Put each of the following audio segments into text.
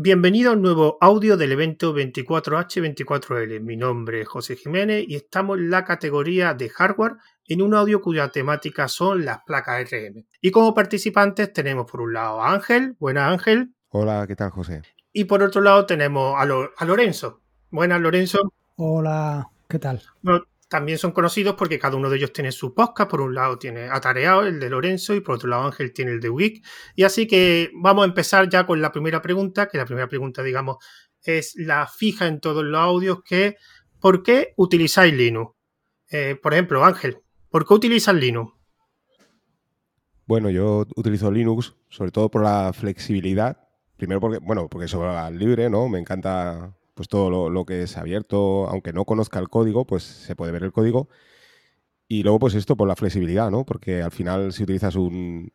Bienvenido a un nuevo audio del evento 24H24L. Mi nombre es José Jiménez y estamos en la categoría de hardware en un audio cuya temática son las placas RM. Y como participantes tenemos por un lado a Ángel. Buenas Ángel. Hola, ¿qué tal José? Y por otro lado tenemos a, a Lorenzo. Buenas Lorenzo. Hola, ¿qué tal? También son conocidos porque cada uno de ellos tiene su podcast. Por un lado tiene Atareado, el de Lorenzo, y por otro lado Ángel tiene el de Wick. Y así que vamos a empezar ya con la primera pregunta, que la primera pregunta, digamos, es la fija en todos los audios, que ¿por qué utilizáis Linux? Eh, por ejemplo, Ángel, ¿por qué utilizas Linux? Bueno, yo utilizo Linux sobre todo por la flexibilidad. Primero porque, bueno, porque es libre, ¿no? Me encanta pues todo lo, que es abierto, aunque no conozca el código, pues se puede ver el código. Y luego, pues esto por la flexibilidad, ¿no? Porque al final, si utilizas un,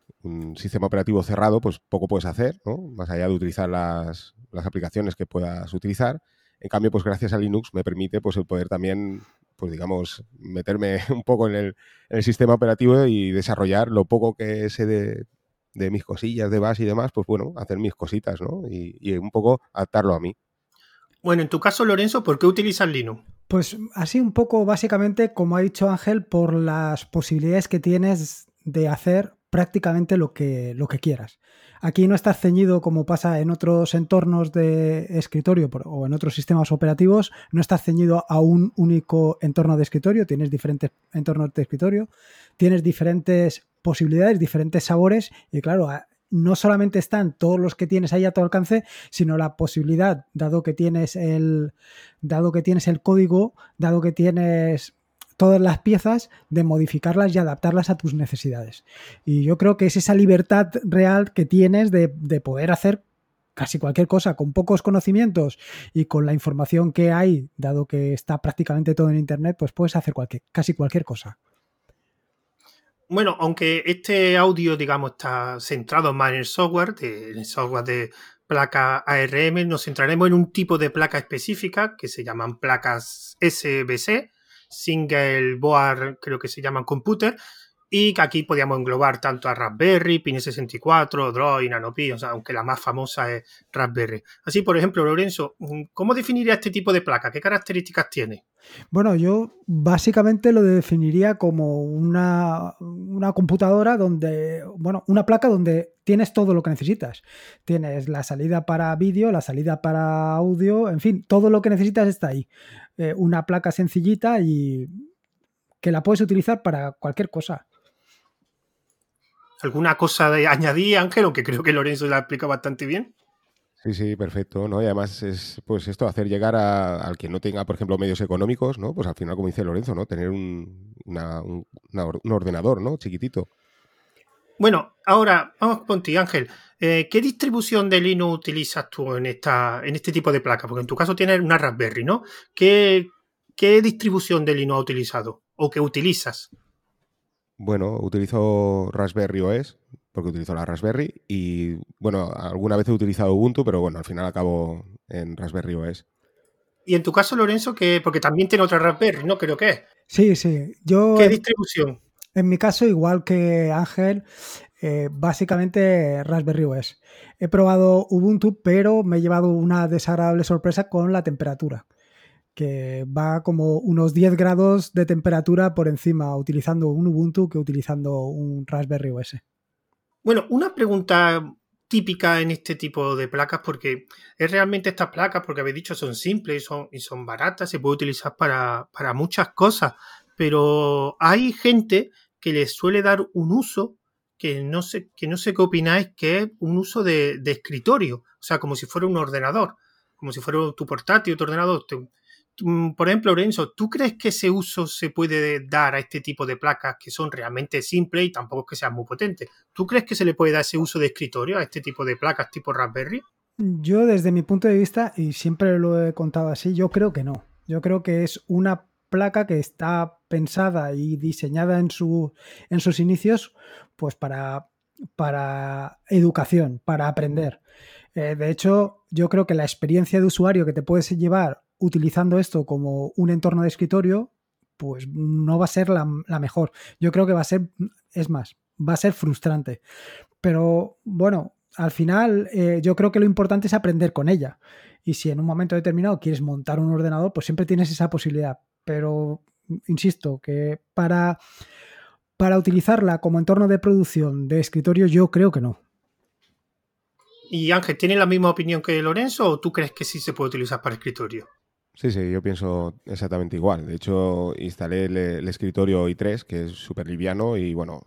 sistema operativo cerrado, pues poco puedes hacer, ¿no? Más allá de utilizar las, aplicaciones que puedas utilizar. En cambio, pues gracias a Linux me permite pues el poder también, pues digamos, meterme un poco en el, en el sistema operativo y desarrollar lo poco que sé de, de mis cosillas de base y demás, pues bueno, hacer mis cositas, ¿no? Y, y un poco adaptarlo a mí. Bueno, en tu caso, Lorenzo, ¿por qué utilizas Linux? Pues así un poco básicamente, como ha dicho Ángel, por las posibilidades que tienes de hacer prácticamente lo que, lo que quieras. Aquí no estás ceñido como pasa en otros entornos de escritorio o en otros sistemas operativos, no estás ceñido a un único entorno de escritorio, tienes diferentes entornos de escritorio, tienes diferentes posibilidades, diferentes sabores y claro, no solamente están todos los que tienes ahí a tu alcance, sino la posibilidad, dado que tienes el, dado que tienes el código, dado que tienes todas las piezas, de modificarlas y adaptarlas a tus necesidades. Y yo creo que es esa libertad real que tienes de, poder hacer casi cualquier cosa con pocos conocimientos y con la información que hay, dado que está prácticamente todo en Internet, pues puedes hacer cualquier, casi cualquier cosa. Bueno, aunque este audio, digamos, está centrado más en el software, en el software de placa ARM, nos centraremos en un tipo de placa específica que se llaman placas SBC, Single Board, creo que se llaman Computer, y que aquí podíamos englobar tanto a Raspberry, Pine64, Droid, NanoPi, o sea, aunque la más famosa es Raspberry. Así, por ejemplo, Lorenzo, ¿cómo definiría este tipo de placa? ¿Qué características tiene? Bueno, yo básicamente lo definiría como una, una, computadora donde, bueno, una placa donde tienes todo lo que necesitas. Tienes la salida para vídeo, la salida para audio, en fin, todo lo que necesitas está ahí. Eh, una placa sencillita y que la puedes utilizar para cualquier cosa alguna cosa de añadir, Ángel, aunque creo que Lorenzo la explica bastante bien. Sí, sí, perfecto, ¿no? Y además es, pues esto, hacer llegar al que no tenga, por ejemplo, medios económicos, ¿no? Pues al final, como dice Lorenzo, ¿no? Tener un, ordenador, ¿no? Chiquitito. Bueno, ahora vamos con ti, Ángel. Eh, ¿Qué distribución de Linux utilizas tú en, esta, en este tipo de placa? Porque en tu caso tienes una Raspberry, ¿no? ¿Qué, qué distribución de Linux has utilizado o qué utilizas? Bueno, utilizo Raspberry OS, porque utilizo la Raspberry, y bueno, alguna vez he utilizado Ubuntu, pero bueno, al final acabo en Raspberry OS. Y en tu caso, Lorenzo, que porque también tiene otra Raspberry, ¿no? Creo que es. Sí, sí. Yo, ¿Qué distribución? En mi caso, igual que Ángel, eh, básicamente Raspberry OS. He probado Ubuntu, pero me he llevado una desagradable sorpresa con la temperatura que va como unos 10 grados de temperatura por encima utilizando un Ubuntu que utilizando un Raspberry OS. Bueno, una pregunta típica en este tipo de placas, porque es realmente estas placas, porque habéis dicho, son simples y son, baratas, se puede utilizar para, muchas cosas, pero hay gente que les suele dar un uso que no sé, que no sé qué opináis, que es un uso de, escritorio, o sea, como si fuera un ordenador, como si fuera tu portátil, tu ordenador. Por ejemplo, Lorenzo, ¿tú crees que ese uso se puede dar a este tipo de placas que son realmente simples y tampoco que sean muy potentes? ¿Tú crees que se le puede dar ese uso de escritorio a este tipo de placas tipo Raspberry? Yo desde mi punto de vista, y siempre lo he contado así, yo creo que no. Yo creo que es una placa que está pensada y diseñada en, su, en sus inicios pues para, para educación, para aprender. Eh, de hecho, yo creo que la experiencia de usuario que te puedes llevar utilizando esto como un entorno de escritorio, pues no va a ser la, mejor. Yo creo que va a ser, es más, va a ser frustrante. Pero bueno, al final eh, yo creo que lo importante es aprender con ella. Y si en un momento determinado quieres montar un ordenador, pues siempre tienes esa posibilidad. Pero, insisto, que para, para utilizarla como entorno de producción de escritorio, yo creo que no. Y Ángel, ¿tiene la misma opinión que Lorenzo o tú crees que sí se puede utilizar para escritorio? Sí, sí, yo pienso exactamente igual. De hecho, instalé el, escritorio i3, que es súper liviano, y bueno,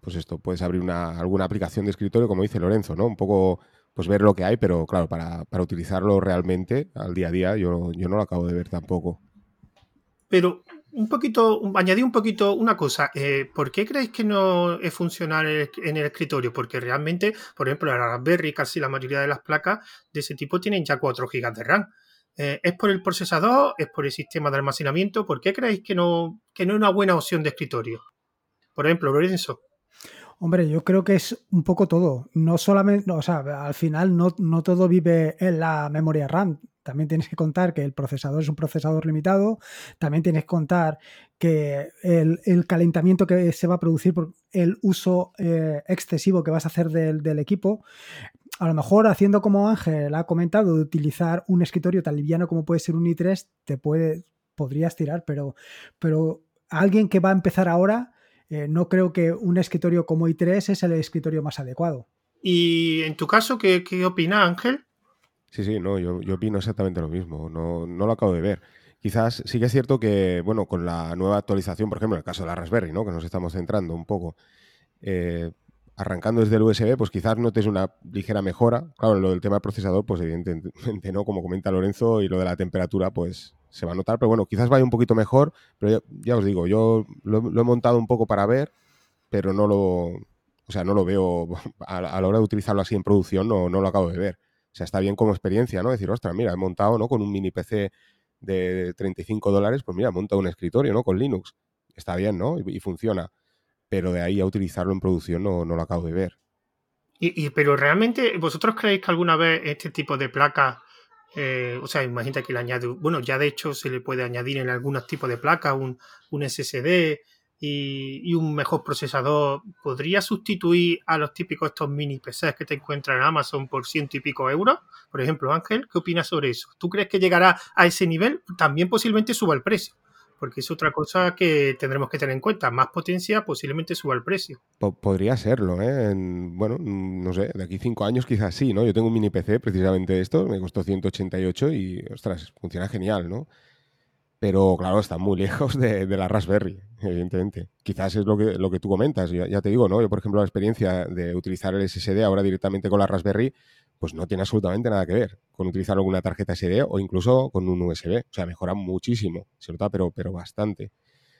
pues esto, puedes abrir una, alguna aplicación de escritorio, como dice Lorenzo, ¿no? Un poco, pues ver lo que hay, pero claro, para, utilizarlo realmente al día a día, yo, yo no lo acabo de ver tampoco. Pero un poquito, añadí un poquito una cosa. Eh, ¿Por qué creéis que no es funcional en el escritorio? Porque realmente, por ejemplo, la Raspberry, casi la mayoría de las placas de ese tipo tienen ya 4 GB de RAM. Eh, ¿Es por el procesador? ¿Es por el sistema de almacenamiento? ¿Por qué creéis que no, es una buena opción de escritorio? Por ejemplo, Lorenzo. Hombre, yo creo que es un poco todo. No solamente, o sea, al final no, todo vive en la memoria RAM. También tienes que contar que el procesador es un procesador limitado. También tienes que contar que el, calentamiento que se va a producir por el uso eh, excesivo que vas a hacer del, equipo a lo mejor haciendo como Ángel ha comentado, de utilizar un escritorio tan liviano como puede ser un i3, te puede, podrías tirar, pero, pero alguien que va a empezar ahora, eh, no creo que un escritorio como i3 es el escritorio más adecuado. ¿Y en tu caso qué, qué opina Ángel? Sí, sí, no, yo, yo opino exactamente lo mismo, no, no lo acabo de ver. Quizás sí que es cierto que, bueno, con la nueva actualización, por ejemplo, en el caso de la Raspberry, ¿no? Que nos estamos centrando un poco. Eh, arrancando desde el USB, pues quizás notes una ligera mejora. Claro, lo del tema del procesador, pues evidentemente no, como comenta Lorenzo, y lo de la temperatura, pues se va a notar, pero bueno, quizás vaya un poquito mejor, pero ya, os digo, yo lo, he montado un poco para ver, pero no lo, o sea, no lo veo, a, la hora de utilizarlo así en producción, no, no lo acabo de ver. O sea, está bien como experiencia, ¿no? Decir, ostras, mira, he montado, ¿no? Con un mini PC de 35 dólares, pues mira, he montado un escritorio, ¿no? Con Linux. Está bien, ¿no? y funciona pero de ahí a utilizarlo en producción no, lo acabo de ver. Y, pero realmente, ¿vosotros creéis que alguna vez este tipo de placa, eh, o sea, imagínate que le añade, bueno, ya de hecho se le puede añadir en algunos tipos de placas un, un SSD y, un mejor procesador, ¿podría sustituir a los típicos estos mini PCs que te encuentras en Amazon por ciento y pico euros? Por ejemplo, Ángel, ¿qué opinas sobre eso? ¿Tú crees que llegará a ese nivel? También posiblemente suba el precio porque es otra cosa que tendremos que tener en cuenta. Más potencia posiblemente suba el precio. podría serlo, ¿eh? bueno, no sé, de aquí cinco años quizás sí, ¿no? Yo tengo un mini PC, precisamente esto, me costó 188 y, ostras, funciona genial, ¿no? Pero claro, está muy lejos de, la Raspberry, evidentemente. Quizás es lo que, lo que tú comentas, ya, ya, te digo, ¿no? Yo, por ejemplo, la experiencia de utilizar el SSD ahora directamente con la Raspberry, pues no tiene absolutamente nada que ver con utilizar alguna tarjeta SD o incluso con un USB. O sea, mejora muchísimo, nota, pero, pero bastante.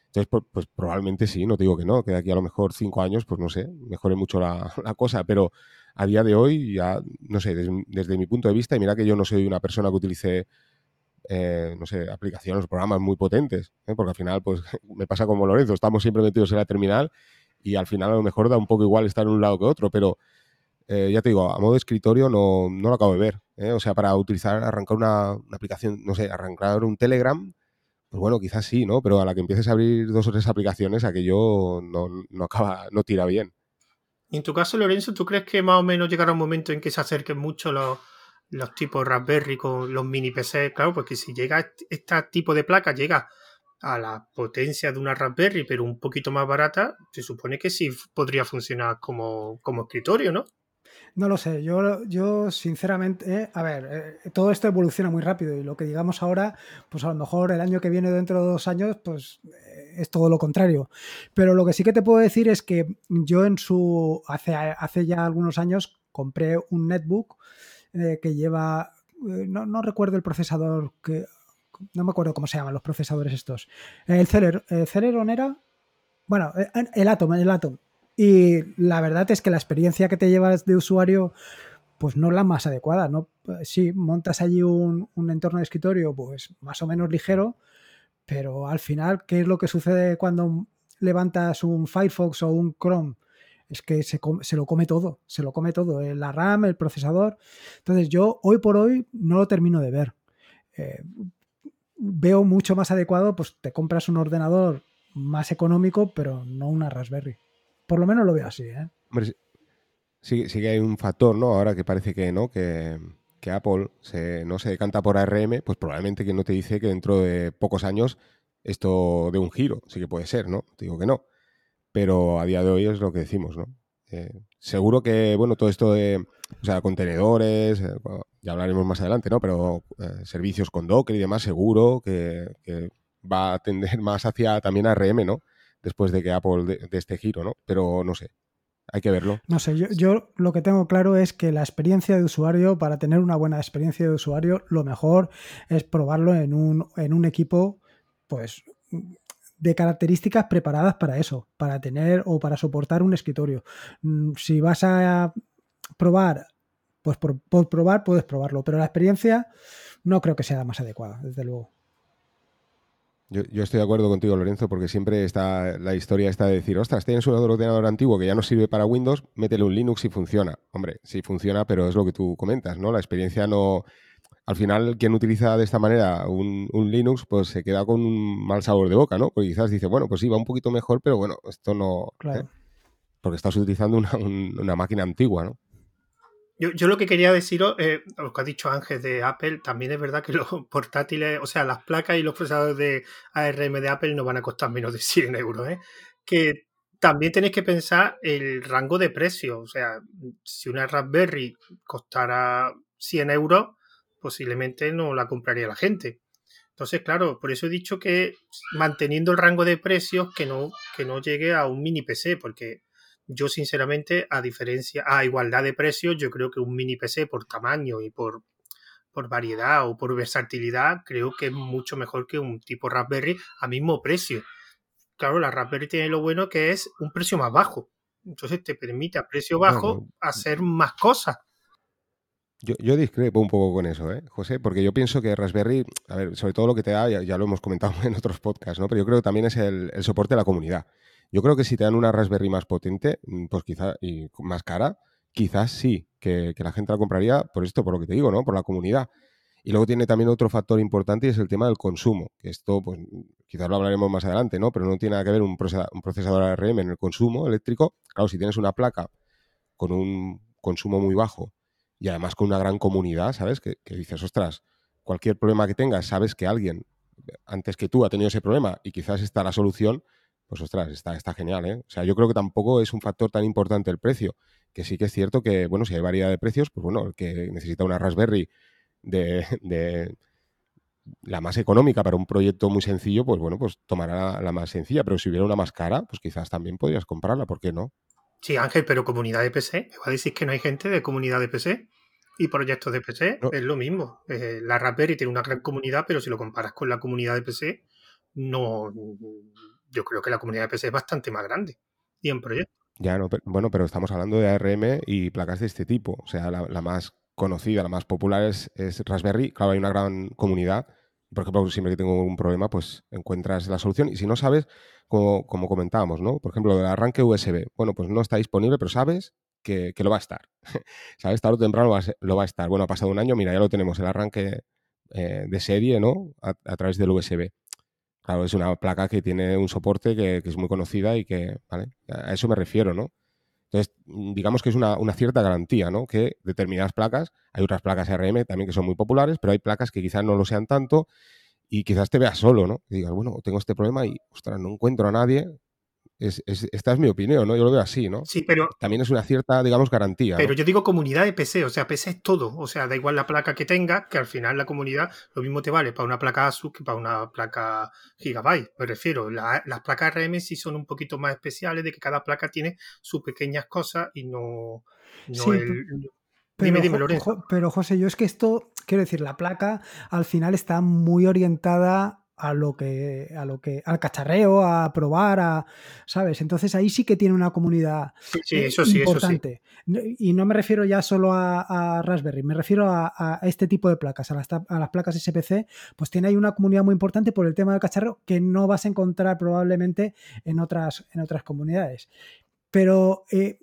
Entonces, pues, probablemente sí, no te digo que no, que de aquí a lo mejor cinco años, pues no sé, mejore mucho la, cosa, pero a día de hoy ya, no sé, desde, mi punto de vista, y mira que yo no soy una persona que utilice, eh, no sé, aplicaciones o programas muy potentes, ¿eh? porque al final, pues me pasa como Lorenzo, estamos siempre metidos en la terminal y al final a lo mejor da un poco igual estar en un lado que otro, pero eh, ya te digo, a modo de escritorio no, lo acabo de ver. ¿eh? O sea, para utilizar, arrancar una, aplicación, no sé, arrancar un Telegram, pues bueno, quizás sí, ¿no? Pero a la que empieces a abrir dos o tres aplicaciones, aquello no, no acaba, no tira bien. en tu caso, Lorenzo, ¿tú crees que más o menos llegará un momento en que se acerquen mucho los, los tipos Raspberry con los mini PC? Claro, porque si llega este tipo de placa, llega a la potencia de una Raspberry, pero un poquito más barata, se supone que sí podría funcionar como, como escritorio, ¿no? No lo sé, yo, yo sinceramente, eh, a ver, eh, todo esto evoluciona muy rápido y lo que digamos ahora, pues a lo mejor el año que viene, dentro de dos años, pues eh, es todo lo contrario. Pero lo que sí que te puedo decir es que yo en su, hace, hace ya algunos años, compré un netbook que lleva, no, no, recuerdo el procesador, que no me acuerdo cómo se llaman los procesadores estos. El Celeron era, bueno, el Atom, el Atom. Y la verdad es que la experiencia que te llevas de usuario, pues no la más adecuada, ¿no? Sí, montas allí un, entorno de escritorio, pues más o menos ligero, pero al final, ¿qué es lo que sucede cuando levantas un Firefox o un Chrome? Es que se, lo come todo, se lo come todo, eh, la RAM, el procesador. Entonces yo hoy por hoy no lo termino de ver. Eh, veo mucho más adecuado, pues te compras un ordenador más económico, pero no una Raspberry. Por lo menos lo veo así, ¿eh? sí, sí que hay un factor, ¿no? Ahora que parece que no, que, Apple no se decanta por ARM, pues probablemente que no te dice que dentro de pocos años esto de un giro. Sí que puede ser, ¿no? Te digo que no. Pero a día de hoy es lo que decimos, ¿no? Eh, seguro que, bueno, todo esto de, o sea, contenedores, eh, ya hablaremos más adelante, ¿no? Pero eh, servicios con Docker y demás, seguro que, va a tender más hacia también ARM, ¿no? Después de que Apple de, de este giro, ¿no? Pero no sé, hay que verlo. No sé, yo, lo que tengo claro es que la experiencia de usuario, para tener una buena experiencia de usuario, lo mejor es probarlo en un, en un equipo, pues de características preparadas para eso, para tener o para soportar un escritorio. Mm, si vas a probar, pues por, por probar puedes probarlo, pero la experiencia no creo que sea la más adecuada, desde luego. Yo, estoy de acuerdo contigo, Lorenzo, porque siempre está la historia está de decir, ostras, tienes un ordenador antiguo que ya no sirve para Windows, métele un Linux y funciona. Hombre, sí funciona, pero es lo que tú comentas, ¿no? La experiencia no... Al final, quien utiliza de esta manera un, Linux, pues se queda con un mal sabor de boca, ¿no? Porque quizás dice, bueno, pues sí, va un poquito mejor, pero bueno, esto no... ¿eh? Claro. Porque estás utilizando una, una máquina antigua, ¿no? Yo, lo que quería deciros, eh, lo que ha dicho Ángel de Apple, también es verdad que los portátiles, o sea, las placas y los procesadores de ARM de Apple no van a costar menos de 100 euros. ¿eh? Que también tenéis que pensar el rango de precio. O sea, si una Raspberry costara 100 euros, posiblemente no la compraría la gente. Entonces, claro, por eso he dicho que manteniendo el rango de precios, que no, que no llegue a un mini PC, porque yo, sinceramente, a diferencia, a igualdad de precios, yo creo que un mini PC por tamaño y por, por variedad o por versatilidad, creo que es mucho mejor que un tipo Raspberry a mismo precio. Claro, la Raspberry tiene lo bueno que es un precio más bajo. Entonces te permite a precio bajo hacer más cosas. Yo, yo, discrepo un poco con eso, ¿eh, José, porque yo pienso que Raspberry, a ver, sobre todo lo que te da, ya, lo hemos comentado en otros podcasts, ¿no? Pero yo creo que también es el, el soporte de la comunidad. Yo creo que si te dan una Raspberry más potente, mm, pues quizá, y más cara, quizás sí, que, la gente la compraría por esto, por lo que te digo, ¿no? Por la comunidad. Y luego tiene también otro factor importante y es el tema del consumo, que esto, pues quizás lo hablaremos más adelante, ¿no? Pero no tiene nada que ver un procesador, ARM en el consumo eléctrico. Claro, si tienes una placa con un consumo muy bajo y además con una gran comunidad, ¿sabes? Que, que dices, ostras, cualquier problema que tengas, sabes que alguien antes que tú ha tenido ese problema y quizás está la solución, pues ostras, está, está genial, ¿eh? O sea, yo creo que tampoco es un factor tan importante el precio, que sí que es cierto que, bueno, si hay variedad de precios, pues bueno, el que necesita una Raspberry de, de la más económica para un proyecto muy sencillo, pues bueno, pues tomará la más sencilla, pero si hubiera una más cara, pues quizás también podrías comprarla, ¿por qué no? Sí, Ángel, pero comunidad de PC, ¿me va a decir que no hay gente de comunidad de PC? Y proyectos de PC es lo mismo. Eh, la Raspberry tiene una gran comunidad, pero si lo comparas con la comunidad de PC, no, yo creo que la comunidad de PC es bastante más grande y en proyecto. Ya, no, bueno, pero estamos hablando de ARM y placas de este tipo. O sea, la, más conocida, la más popular es, Raspberry. Claro, hay una gran comunidad. Por ejemplo, siempre que tengo un problema, pues encuentras la solución. Y si no sabes, como, comentábamos, ¿no? Por ejemplo, el arranque USB. Bueno, pues no está disponible, pero sabes que, lo va a estar. ¿Sabes? Tarde o temprano lo va a, estar. Bueno, ha pasado un año, mira, ya lo tenemos, el arranque eh, de serie, ¿no? a, través del USB. Claro, es una placa que tiene un soporte que, es muy conocida y que, ¿vale? A eso me refiero, ¿no? Entonces, mm, digamos que es una, cierta garantía, ¿no? Que determinadas placas, hay otras placas RM también que son muy populares, pero hay placas que quizás no lo sean tanto y quizás te veas solo, ¿no? Y bueno, tengo este problema y, ostras, no encuentro a nadie esta es mi opinión, ¿no? Yo lo veo así, ¿no? Sí, pero... También es una cierta, digamos, garantía. Pero yo digo comunidad de PC, o sea, PC es todo. O sea, da igual la placa que tenga, que al final la comunidad lo mismo te vale para una placa ASUS que para una placa Gigabyte. Me refiero, las placas RM sí son un poquito más especiales, de que cada placa tiene sus pequeñas cosas y no, no el... Pero, dime, dime, pero José, yo es que esto, quiero decir, la placa al final está muy orientada a lo que a lo que al cacharreo a probar a sabes entonces ahí sí que tiene una comunidad eh, importante. Y no me refiero ya solo a, Raspberry me refiero a, este tipo de placas a las, a las, placas SPC pues tiene ahí una comunidad muy importante por el tema del cacharreo que no vas a encontrar probablemente en otras en otras comunidades. Pero eh,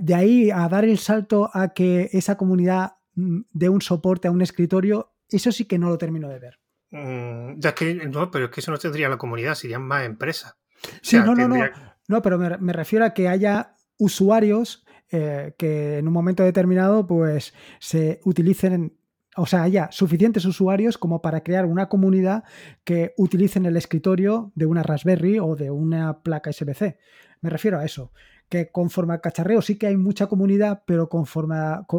de ahí a dar el salto a que esa comunidad mm, dé un soporte a un escritorio eso sí que no lo termino de ver Mm, ya que, no, pero es que eso no tendría la comunidad, serían más empresas. Sí, no, no, no. No, pero me, refiero a que haya usuarios eh, que en un momento determinado pues se utilicen o sea, haya suficientes usuarios como para crear una comunidad que utilicen el escritorio de una Raspberry o de una placa SBC. Me refiero a eso, que conforme al cacharreo sí que hay mucha comunidad, pero conforme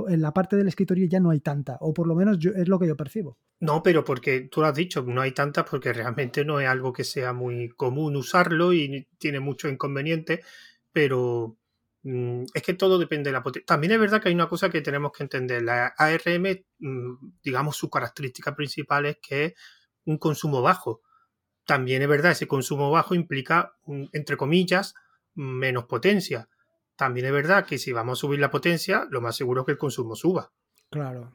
en la parte del escritorio ya no hay tanta, o por lo menos es lo que yo percibo. No, pero porque tú lo has dicho, no hay tantas porque realmente no es algo que sea muy común usarlo y tiene muchos inconvenientes, pero mm, es que todo depende de la potencia. También es verdad que hay una cosa que tenemos que entender. La ARM, mm, digamos, su característica principal es que es un consumo bajo. También es verdad, ese consumo bajo implica, entre comillas, menos potencia. También es verdad que si vamos a subir la potencia, lo más seguro es que el consumo suba. Claro.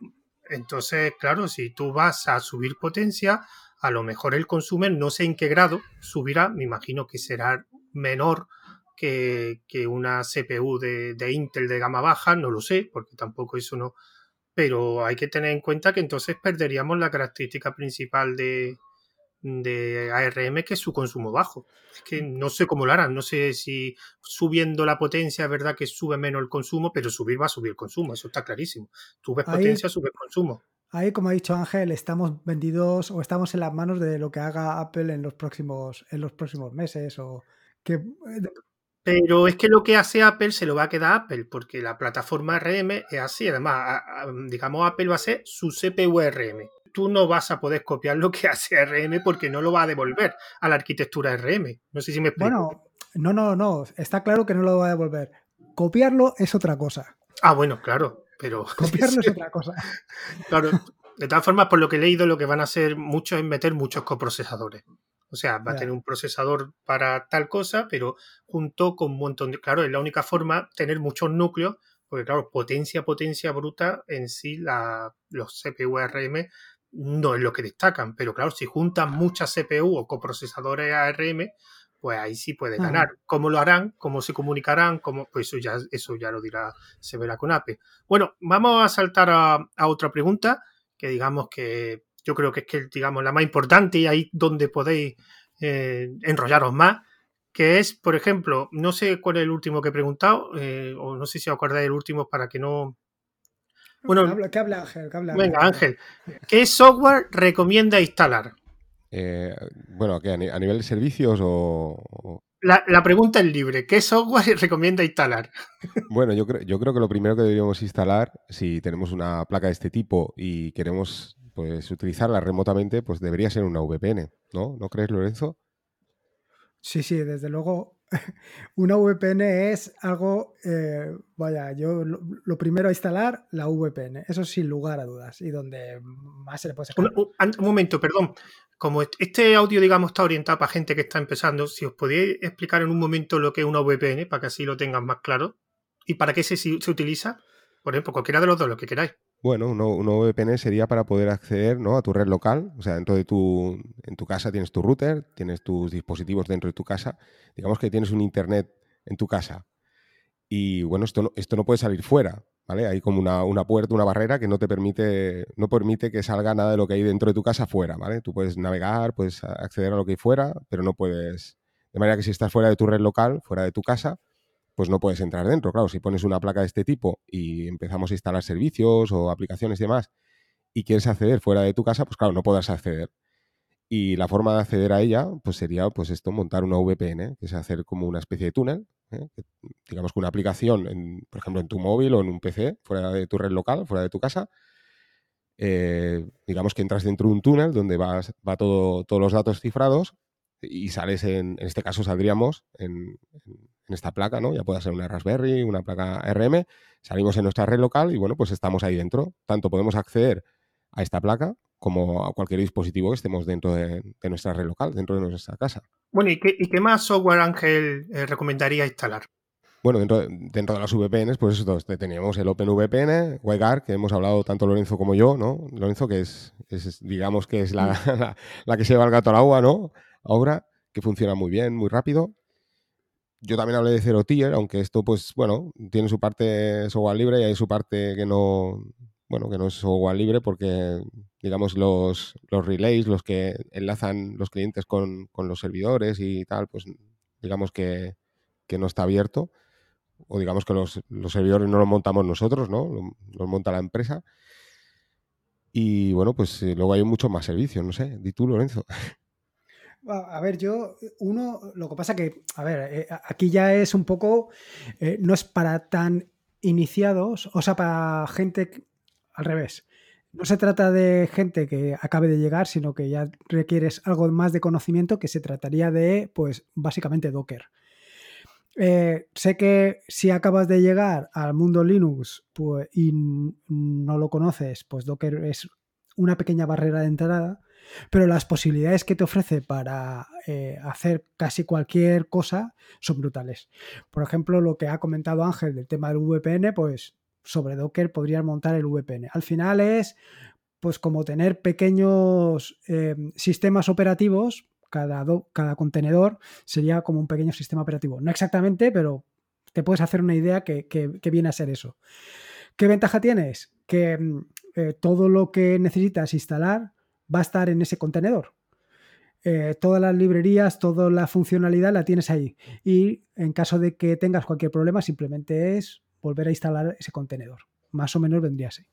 Entonces, claro, si tú vas a subir potencia, a lo mejor el consumo, no sé en qué grado, subirá, me imagino que será menor que, una CPU de, de, Intel de gama baja, no lo sé, porque tampoco eso no. Pero hay que tener en cuenta que entonces perderíamos la característica principal de, de ARM que es su consumo bajo. Es que no sé cómo lo harán, no sé si subiendo la potencia es verdad que sube menos el consumo, pero subir va a subir el consumo, eso está clarísimo. Subes potencia, subes consumo. Ahí, como ha dicho Ángel, estamos vendidos o estamos en las manos de lo que haga Apple en los próximos, en los próximos meses o que... Eh, pero es que lo que hace Apple se lo va a quedar Apple, porque la plataforma RM es así. Además, digamos, Apple va a ser su CPU RM tú no vas a poder copiar lo que hace RM porque no lo va a devolver a la arquitectura RM. No sé si me explico. Bueno, no, no, no. Está claro que no lo va a devolver. Copiarlo es otra cosa. Ah, bueno, claro, pero... Copiarlo es otra cosa. Claro, de todas formas, por lo que he leído, lo que van a hacer muchos es meter muchos coprocesadores. O sea, va a tener un procesador para tal cosa, pero junto con un montón de... Claro, es la única forma tener muchos núcleos, porque claro, potencia, potencia bruta en sí, la, los CPU RM no es lo que destacan, pero claro, si juntan muchas CPU o coprocesadores ARM, pues ahí sí puede ganar. ¿Cómo lo harán? ¿Cómo se comunicarán? ¿Cómo? Pues eso ya, eso ya lo dirá, se verá con APE. Bueno, vamos a saltar a, otra pregunta, que digamos que yo creo que es que, digamos, la más importante y ahí donde podéis eh, enrollaros más, que es, por ejemplo, no sé cuál es el último que he preguntado, eh, o no sé si os acordáis del último para que no, bueno, ¿qué habla Ángel? venga, Ángel. ¿Qué software recomienda instalar? Eh, bueno, ¿qué, a nivel de servicios o...? La, pregunta es libre. ¿Qué software recomienda instalar? Bueno, yo creo, yo creo que lo primero que deberíamos instalar, si tenemos una placa de este tipo y queremos pues, utilizarla remotamente, pues debería ser una VPN, ¿no? ¿No crees, Lorenzo? Sí, sí, desde luego una VPN es algo, eh, vaya, yo lo, primero a instalar, la VPN, eso sin lugar a dudas, y donde más se le puede sacar. Un, momento, perdón, como este audio, digamos, está orientado para gente que está empezando, si os podéis explicar en un momento lo que es una VPN, para que así lo tengan más claro, y para qué se, se utiliza, por ejemplo, cualquiera de los dos, lo que queráis. Bueno, un, VPN sería para poder acceder ¿no? a tu red local. O sea, dentro de tu, en tu casa tienes tu router, tienes tus dispositivos dentro de tu casa. Digamos que tienes un internet en tu casa. Y bueno, esto no, esto no puede salir fuera. ¿vale? Hay como una, puerta, una barrera que no te permite, no permite que salga nada de lo que hay dentro de tu casa fuera. ¿vale? Tú puedes navegar, puedes acceder a lo que hay fuera, pero no puedes. De manera que si estás fuera de tu red local, fuera de tu casa, pues no puedes entrar dentro. Claro, si pones una placa de este tipo y empezamos a instalar servicios o aplicaciones y demás y quieres acceder fuera de tu casa, pues claro, no podrás acceder. Y la forma de acceder a ella, pues sería, pues esto, montar una VPN, que es hacer como una especie de túnel, ¿eh? digamos que una aplicación, en, por ejemplo, en tu móvil o en un PC, fuera de tu red local, fuera de tu casa, eh, digamos que entras dentro de un túnel donde vas, va todo, todos los datos cifrados y sales en, en este caso saldríamos en, en esta placa, ¿no? Ya puede ser una Raspberry, una placa RM, salimos en nuestra red local y bueno, pues estamos ahí dentro. Tanto podemos acceder a esta placa como a cualquier dispositivo que estemos dentro de, nuestra red local, dentro de nuestra casa. Bueno, ¿y qué, más software Ángel eh, recomendaría instalar? Bueno, dentro, dentro de las VPNs, pues eso, teníamos el OpenVPN, WebGuard, que hemos hablado tanto Lorenzo como yo, ¿no? Lorenzo, que es, digamos que es la, mm. la, la, que se lleva el gato al agua, ¿no? Ahora, que funciona muy bien, muy rápido. Yo también hablé de Zero Tier, aunque esto, pues, bueno, tiene su parte software libre y hay su parte que no, bueno, que no es software libre porque, digamos, los, los relays, los que enlazan los clientes con, los servidores y tal, pues, digamos que, no está abierto. o digamos que los, servidores no los montamos nosotros, ¿no? Los monta la empresa. Y bueno, pues eh, luego hay muchos más servicios, no sé. Di tú, Lorenzo. A ver, yo, uno, lo que pasa que, a ver, eh, aquí ya es un poco, eh, no es para tan iniciados, o sea, para gente al revés. No se trata de gente que acabe de llegar, sino que ya requieres algo más de conocimiento que se trataría de, pues, básicamente Docker. Eh, sé que si acabas de llegar al mundo Linux pues, y no lo conoces, pues Docker es una pequeña barrera de entrada, pero las posibilidades que te ofrece para eh, hacer casi cualquier cosa son brutales. Por ejemplo, lo que ha comentado Ángel del tema del VPN, pues sobre Docker podrías montar el VPN. Al final es pues como tener pequeños eh, sistemas operativos, cada, cada contenedor sería como un pequeño sistema operativo. No exactamente, pero te puedes hacer una idea que, viene a ser eso. ¿Qué ventaja tienes? Que mm, eh, todo lo que necesitas instalar va a estar en ese contenedor. Eh, todas las librerías, toda la funcionalidad la tienes ahí. Y en caso de que tengas cualquier problema, simplemente es volver a instalar ese contenedor. Más o menos vendría así.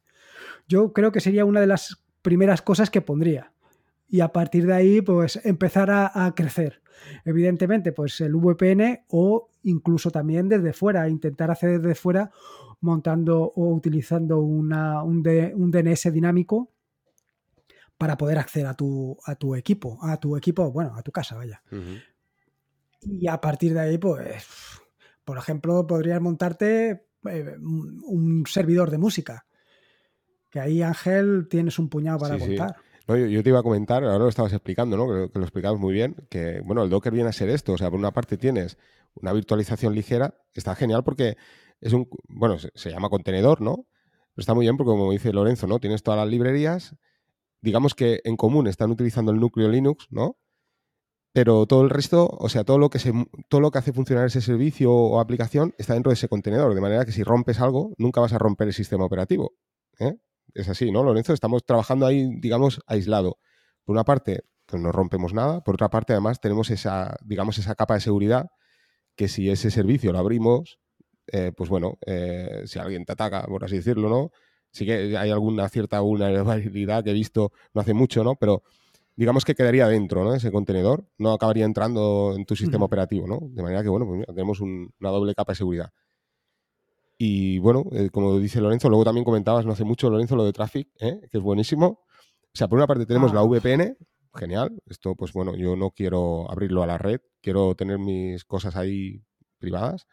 Yo creo que sería una de las primeras cosas que pondría. Y a partir de ahí, pues empezar a, crecer. Evidentemente, pues el VPN o incluso también desde fuera, intentar hacer desde fuera montando o utilizando una, un, DNS dinámico para poder acceder a tu, a tu equipo, a tu equipo, bueno, a tu casa, vaya. Y a partir de ahí, pues, por ejemplo, podrías montarte eh, un servidor de música. Que ahí, Ángel, tienes un puñado para contar. yo, te iba a comentar, ahora lo estabas explicando, ¿no? Que, lo explicabas muy bien, que bueno, el Docker viene a ser esto. O sea, por una parte tienes una virtualización ligera, está genial porque es un, bueno, se, se llama contenedor, ¿no? Pero está muy bien porque, como dice Lorenzo, ¿no? Tienes todas las librerías, digamos que en común están utilizando el núcleo Linux, ¿no? pero todo el resto, o sea, todo lo que se, todo lo que hace funcionar ese servicio o aplicación está dentro de ese contenedor, de manera que si rompes algo, nunca vas a romper el sistema operativo. ¿eh? Es así, ¿no, Lorenzo? Estamos trabajando ahí, digamos, aislado. Por una parte, pues no rompemos nada. Por otra parte, además, tenemos esa, digamos, esa capa de seguridad que si ese servicio lo abrimos, eh, pues bueno, eh, si alguien te ataca, por así decirlo, ¿no? Sí que hay alguna cierta vulnerabilidad que he visto no hace mucho, ¿no? Pero digamos que quedaría dentro ¿no? ese contenedor, no acabaría entrando en tu sistema operativo, ¿no? De manera que, bueno, pues tenemos una doble capa de seguridad. Y bueno, eh, como dice Lorenzo, luego también comentabas no hace mucho, Lorenzo, lo de Traffic, ¿eh? que es buenísimo. O sea, por una parte tenemos la. VPN, genial. Esto, pues bueno, yo no quiero abrirlo a la red, quiero tener mis cosas ahí privadas.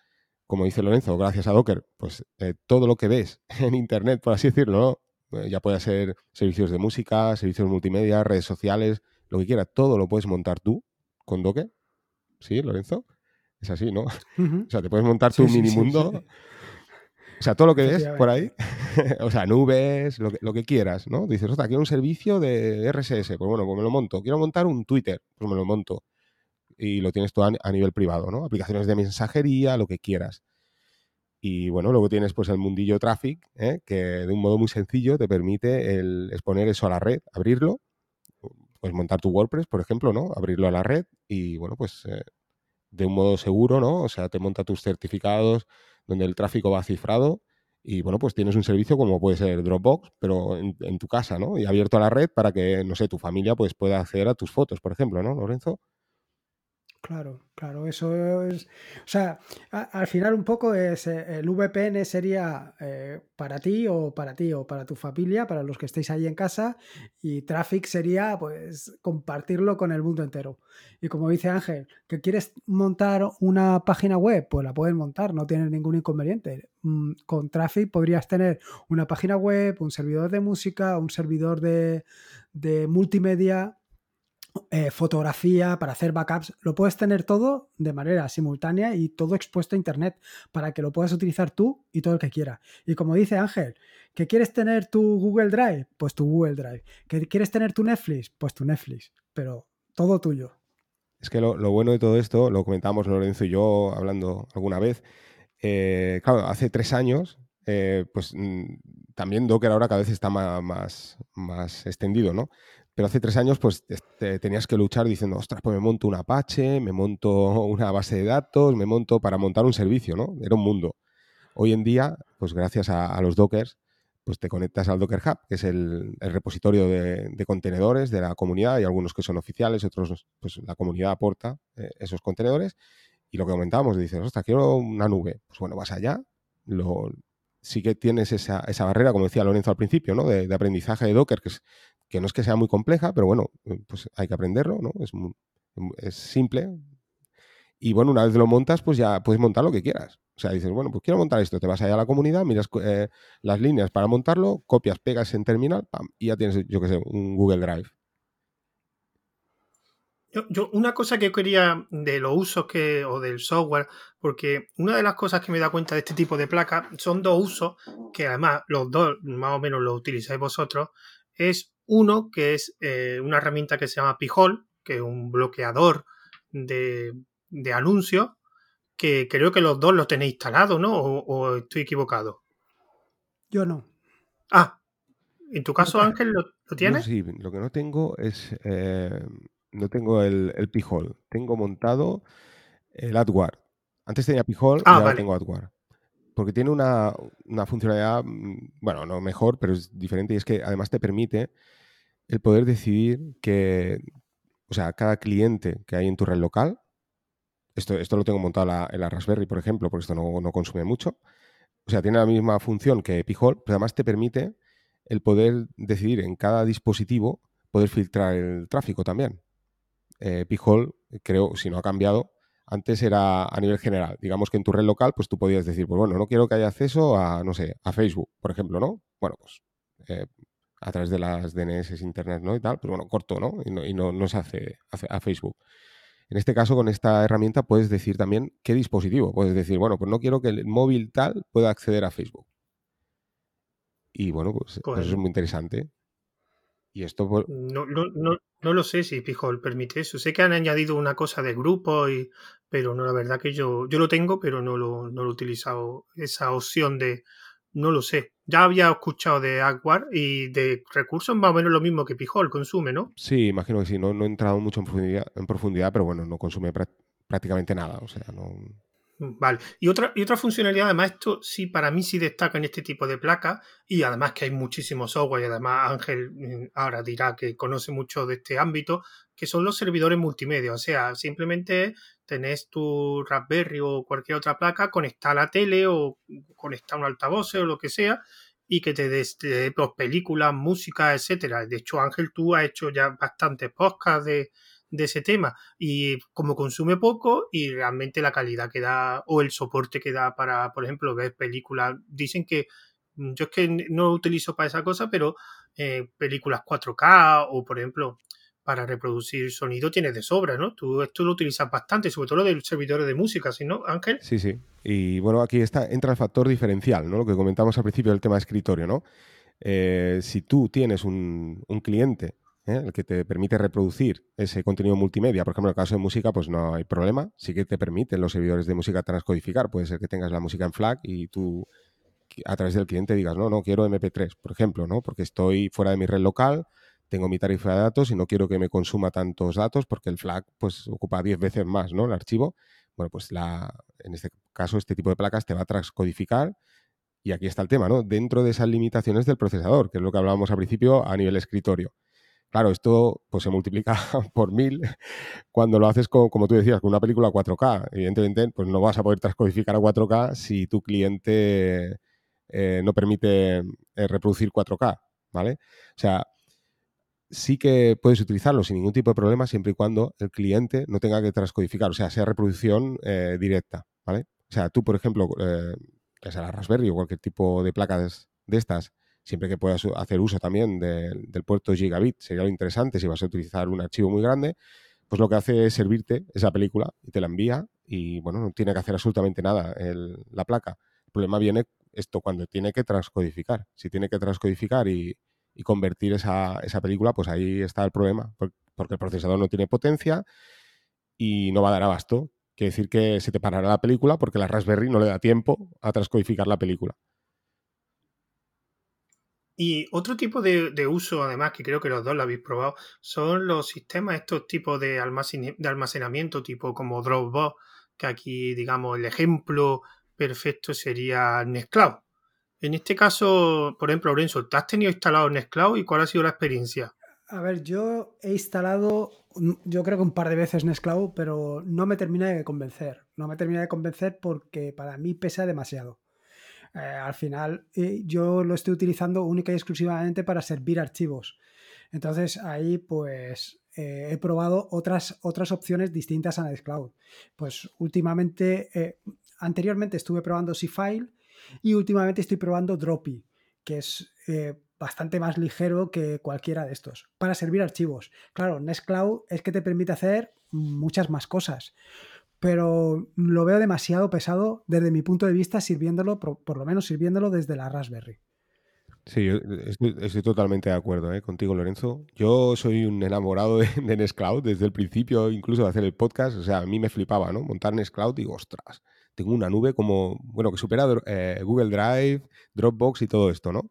Como dice Lorenzo, gracias a Docker, pues eh, todo lo que ves en Internet, por así decirlo, ¿no? Eh, ya puede ser servicios de música, servicios multimedia, redes sociales, lo que quieras, todo lo puedes montar tú con Docker. ¿Sí, Lorenzo? Es así, ¿no? O sea, te puedes montar tu mini mundo. o sea, todo lo que ves por ahí, o sea, nubes, lo que, lo que quieras, ¿no? Dices, ostras, quiero un servicio de RSS, pues bueno, pues me lo monto. Quiero montar un Twitter, pues me lo monto. Y lo tienes todo a nivel privado, ¿no? Aplicaciones de mensajería, lo que quieras. Y bueno, luego tienes pues el mundillo traffic, ¿eh? que de un modo muy sencillo te permite el exponer eso a la red, abrirlo, pues montar tu WordPress, por ejemplo, ¿no? Abrirlo a la red y bueno, pues eh, de un modo seguro, ¿no? O sea, te monta tus certificados donde el tráfico va cifrado y bueno, pues tienes un servicio como puede ser Dropbox, pero en, en tu casa, ¿no? Y abierto a la red para que, no sé, tu familia pues pueda acceder a tus fotos, por ejemplo, ¿no, Lorenzo? Claro, claro, eso es. O sea, al final un poco es eh, el VPN sería eh, para ti o para ti o para tu familia, para los que estéis ahí en casa, y Traffic sería pues compartirlo con el mundo entero. Y como dice Ángel, que quieres montar una página web, pues la puedes montar, no tienes ningún inconveniente. Mm, con Traffic podrías tener una página web, un servidor de música, un servidor de, de multimedia eh, fotografía, para hacer backups, lo puedes tener todo de manera simultánea y todo expuesto a Internet para que lo puedas utilizar tú y todo el que quiera. Y como dice Ángel, que quieres tener tu Google Drive, pues tu Google Drive. Que quieres tener tu Netflix, pues tu Netflix. Pero todo tuyo. Es que lo, bueno de todo esto, lo comentamos Lorenzo y yo hablando alguna vez, eh, claro, hace tres años, eh, pues mm, también Docker ahora cada vez está más, más, más extendido, ¿no? Pero hace tres años pues tenías que luchar diciendo, ostras, pues me monto un Apache, me monto una base de datos, me monto para montar un servicio, ¿no? Era un mundo. Hoy en día, pues gracias a, los Dockers, pues te conectas al Docker Hub, que es el, repositorio de, contenedores de la comunidad, y algunos que son oficiales, otros, pues la comunidad aporta eh, esos contenedores, y lo que comentábamos, dices, ostras, quiero una nube. Pues bueno, vas allá, sí que tienes esa, barrera, como decía Lorenzo al principio, ¿no? De, aprendizaje de Docker, que, es, que no es que sea muy compleja, pero bueno, eh, pues hay que aprenderlo, ¿no? Es, es simple. Y bueno, una vez lo montas, pues ya puedes montar lo que quieras. O sea, dices, bueno, pues quiero montar esto, te vas allá a la comunidad, miras eh, las líneas para montarlo, copias, pegas en terminal, y ya tienes, yo qué sé, un Google Drive. Yo, una cosa que quería de los usos que, o del software, porque una de las cosas que me da cuenta de este tipo de placas son dos usos, que además los dos más o menos los utilizáis vosotros, es uno que es eh, una herramienta que se llama Pijol, que es un bloqueador de, anuncios, que creo que los dos lo tenéis instalado, ¿no? ¿O, estoy equivocado? Yo no. Ah, ¿en tu caso, Ángel, lo, tienes? sí, lo que no tengo es... Eh, no tengo el, el Pijol. Tengo montado el AdWare. Antes tenía Pijol y ah, ahora tengo AdWare. Porque tiene una, funcionalidad, mm, bueno, no mejor, pero es diferente. Y es que además te permite el poder decidir que, o sea, cada cliente que hay en tu red local, esto, esto lo tengo montado en la Raspberry, por ejemplo, porque esto no, no consume mucho. O sea, tiene la misma función que Pijol, pero además te permite el poder decidir en cada dispositivo, poder filtrar el tráfico también eh, Pijol, creo, si no ha cambiado, antes era a nivel general. Digamos que en tu red local, pues tú podías decir, pues bueno, no quiero que haya acceso a, no sé, a Facebook, por ejemplo, ¿no? Bueno, pues eh, a través de las DNS internet, ¿no? Y tal, pues bueno, corto, ¿no? Y no, no, se hace a, Facebook. En este caso, con esta herramienta puedes decir también qué dispositivo. Puedes decir, bueno, pues no quiero que el móvil tal pueda acceder a Facebook. Y bueno, pues, pues eso es muy interesante. Y esto... No, no, no, no lo sé si Pijol permite eso. Sé que han añadido una cosa de grupo, y, pero no, la verdad que yo, yo lo tengo, pero no lo, no lo he utilizado. Esa opción de, no lo sé. Ya había escuchado de Agwar y de recursos más o menos lo mismo que Pijol consume, ¿no? Sí, imagino que sí. No, no he entrado mucho en profundidad, en profundidad, pero bueno, no consume prácticamente nada. O sea, no, Vale. Y otra, y otra funcionalidad, además, esto sí, para mí sí destaca en este tipo de placas, y además que hay muchísimo software, y además Ángel mm, ahora dirá que conoce mucho de este ámbito, que son los servidores multimedia. O sea, simplemente tenés tu Raspberry o cualquier otra placa, conectar a la tele o conectar un altavoz o lo que sea, y que te dé pues, películas, música, etcétera. De hecho, Ángel, tú has hecho ya bastantes podcasts de ese tema y como consume poco y realmente la calidad que da o el soporte que da para, por ejemplo, ver películas, dicen que yo es que no utilizo para esa cosa, pero eh, películas 4K o, por ejemplo, para reproducir sonido tienes de sobra, ¿no? Tú lo utilizas bastante, sobre todo lo del servidor de música, ¿sí, no, Ángel? Sí, sí. Y bueno, aquí está, entra el factor diferencial, ¿no? Lo que comentamos al principio del tema de escritorio, ¿no? Eh, si tú tienes un, un cliente ¿eh? el que te permite reproducir ese contenido multimedia. Por ejemplo, en el caso de música, pues no hay problema. Sí que te permiten los servidores de música transcodificar. Puede ser que tengas la música en FLAC y tú a través del cliente digas, no, no quiero MP3, por ejemplo, ¿no? Porque estoy fuera de mi red local, tengo mi tarifa de datos y no quiero que me consuma tantos datos porque el FLAC pues ocupa 10 veces más, ¿no? El archivo. Bueno, pues la, en este caso este tipo de placas te va a transcodificar y aquí está el tema, ¿no? Dentro de esas limitaciones del procesador, que es lo que hablábamos al principio a nivel escritorio. Claro, esto pues se multiplica por mil cuando lo haces con, como tú decías, con una película 4K. Evidentemente, pues no vas a poder transcodificar a 4K si tu cliente eh, no permite eh, reproducir 4K, ¿vale? O sea, sí que puedes utilizarlo sin ningún tipo de problema siempre y cuando el cliente no tenga que transcodificar, o sea, sea reproducción eh, directa, ¿vale? O sea, tú, por ejemplo, que sea la Raspberry o cualquier tipo de placas de estas, siempre que puedas hacer uso también del puerto gigabit, sería lo interesante si vas a utilizar un archivo muy grande, pues lo que hace es servirte esa película y te la envía y bueno, no tiene que hacer absolutamente nada la placa. El problema viene esto cuando tiene que transcodificar. Si tiene que transcodificar y, convertir esa, película, pues ahí está el problema, porque el procesador no tiene potencia y no va a dar abasto. Quiere decir que se te parará la película porque la Raspberry no le da tiempo a transcodificar la película. Y otro tipo de, uso, además, que creo que los dos lo habéis probado, son los sistemas, estos tipos de, de almacenamiento, tipo como Dropbox, que aquí, digamos, el ejemplo perfecto sería Nextcloud. En este caso, por ejemplo, Lorenzo, ¿te has tenido instalado Nextcloud y cuál ha sido la experiencia? A ver, yo he instalado, yo creo que un par de veces Nextcloud, pero no me termina de convencer. No me termina de convencer porque para mí pesa demasiado. Eh, al final eh, yo lo estoy utilizando única y exclusivamente para servir archivos. Entonces ahí pues eh, he probado otras, otras opciones distintas a Nextcloud. Pues últimamente, anteriormente estuve probando Cfile y últimamente estoy probando Droppy, que es bastante más ligero que cualquiera de estos, para servir archivos. Claro, Nextcloud es que te permite hacer muchas más cosas pero lo veo demasiado pesado desde mi punto de vista, sirviéndolo, por, lo menos sirviéndolo desde la Raspberry. Sí, yo estoy, totalmente de acuerdo ¿eh? contigo, Lorenzo. Yo soy un enamorado de, de Nextcloud desde el principio, incluso de hacer el podcast. O sea, a mí me flipaba, ¿no? Montar Nextcloud y digo, ostras, tengo una nube como, bueno, que supera eh, Google Drive, Dropbox y todo esto, ¿no?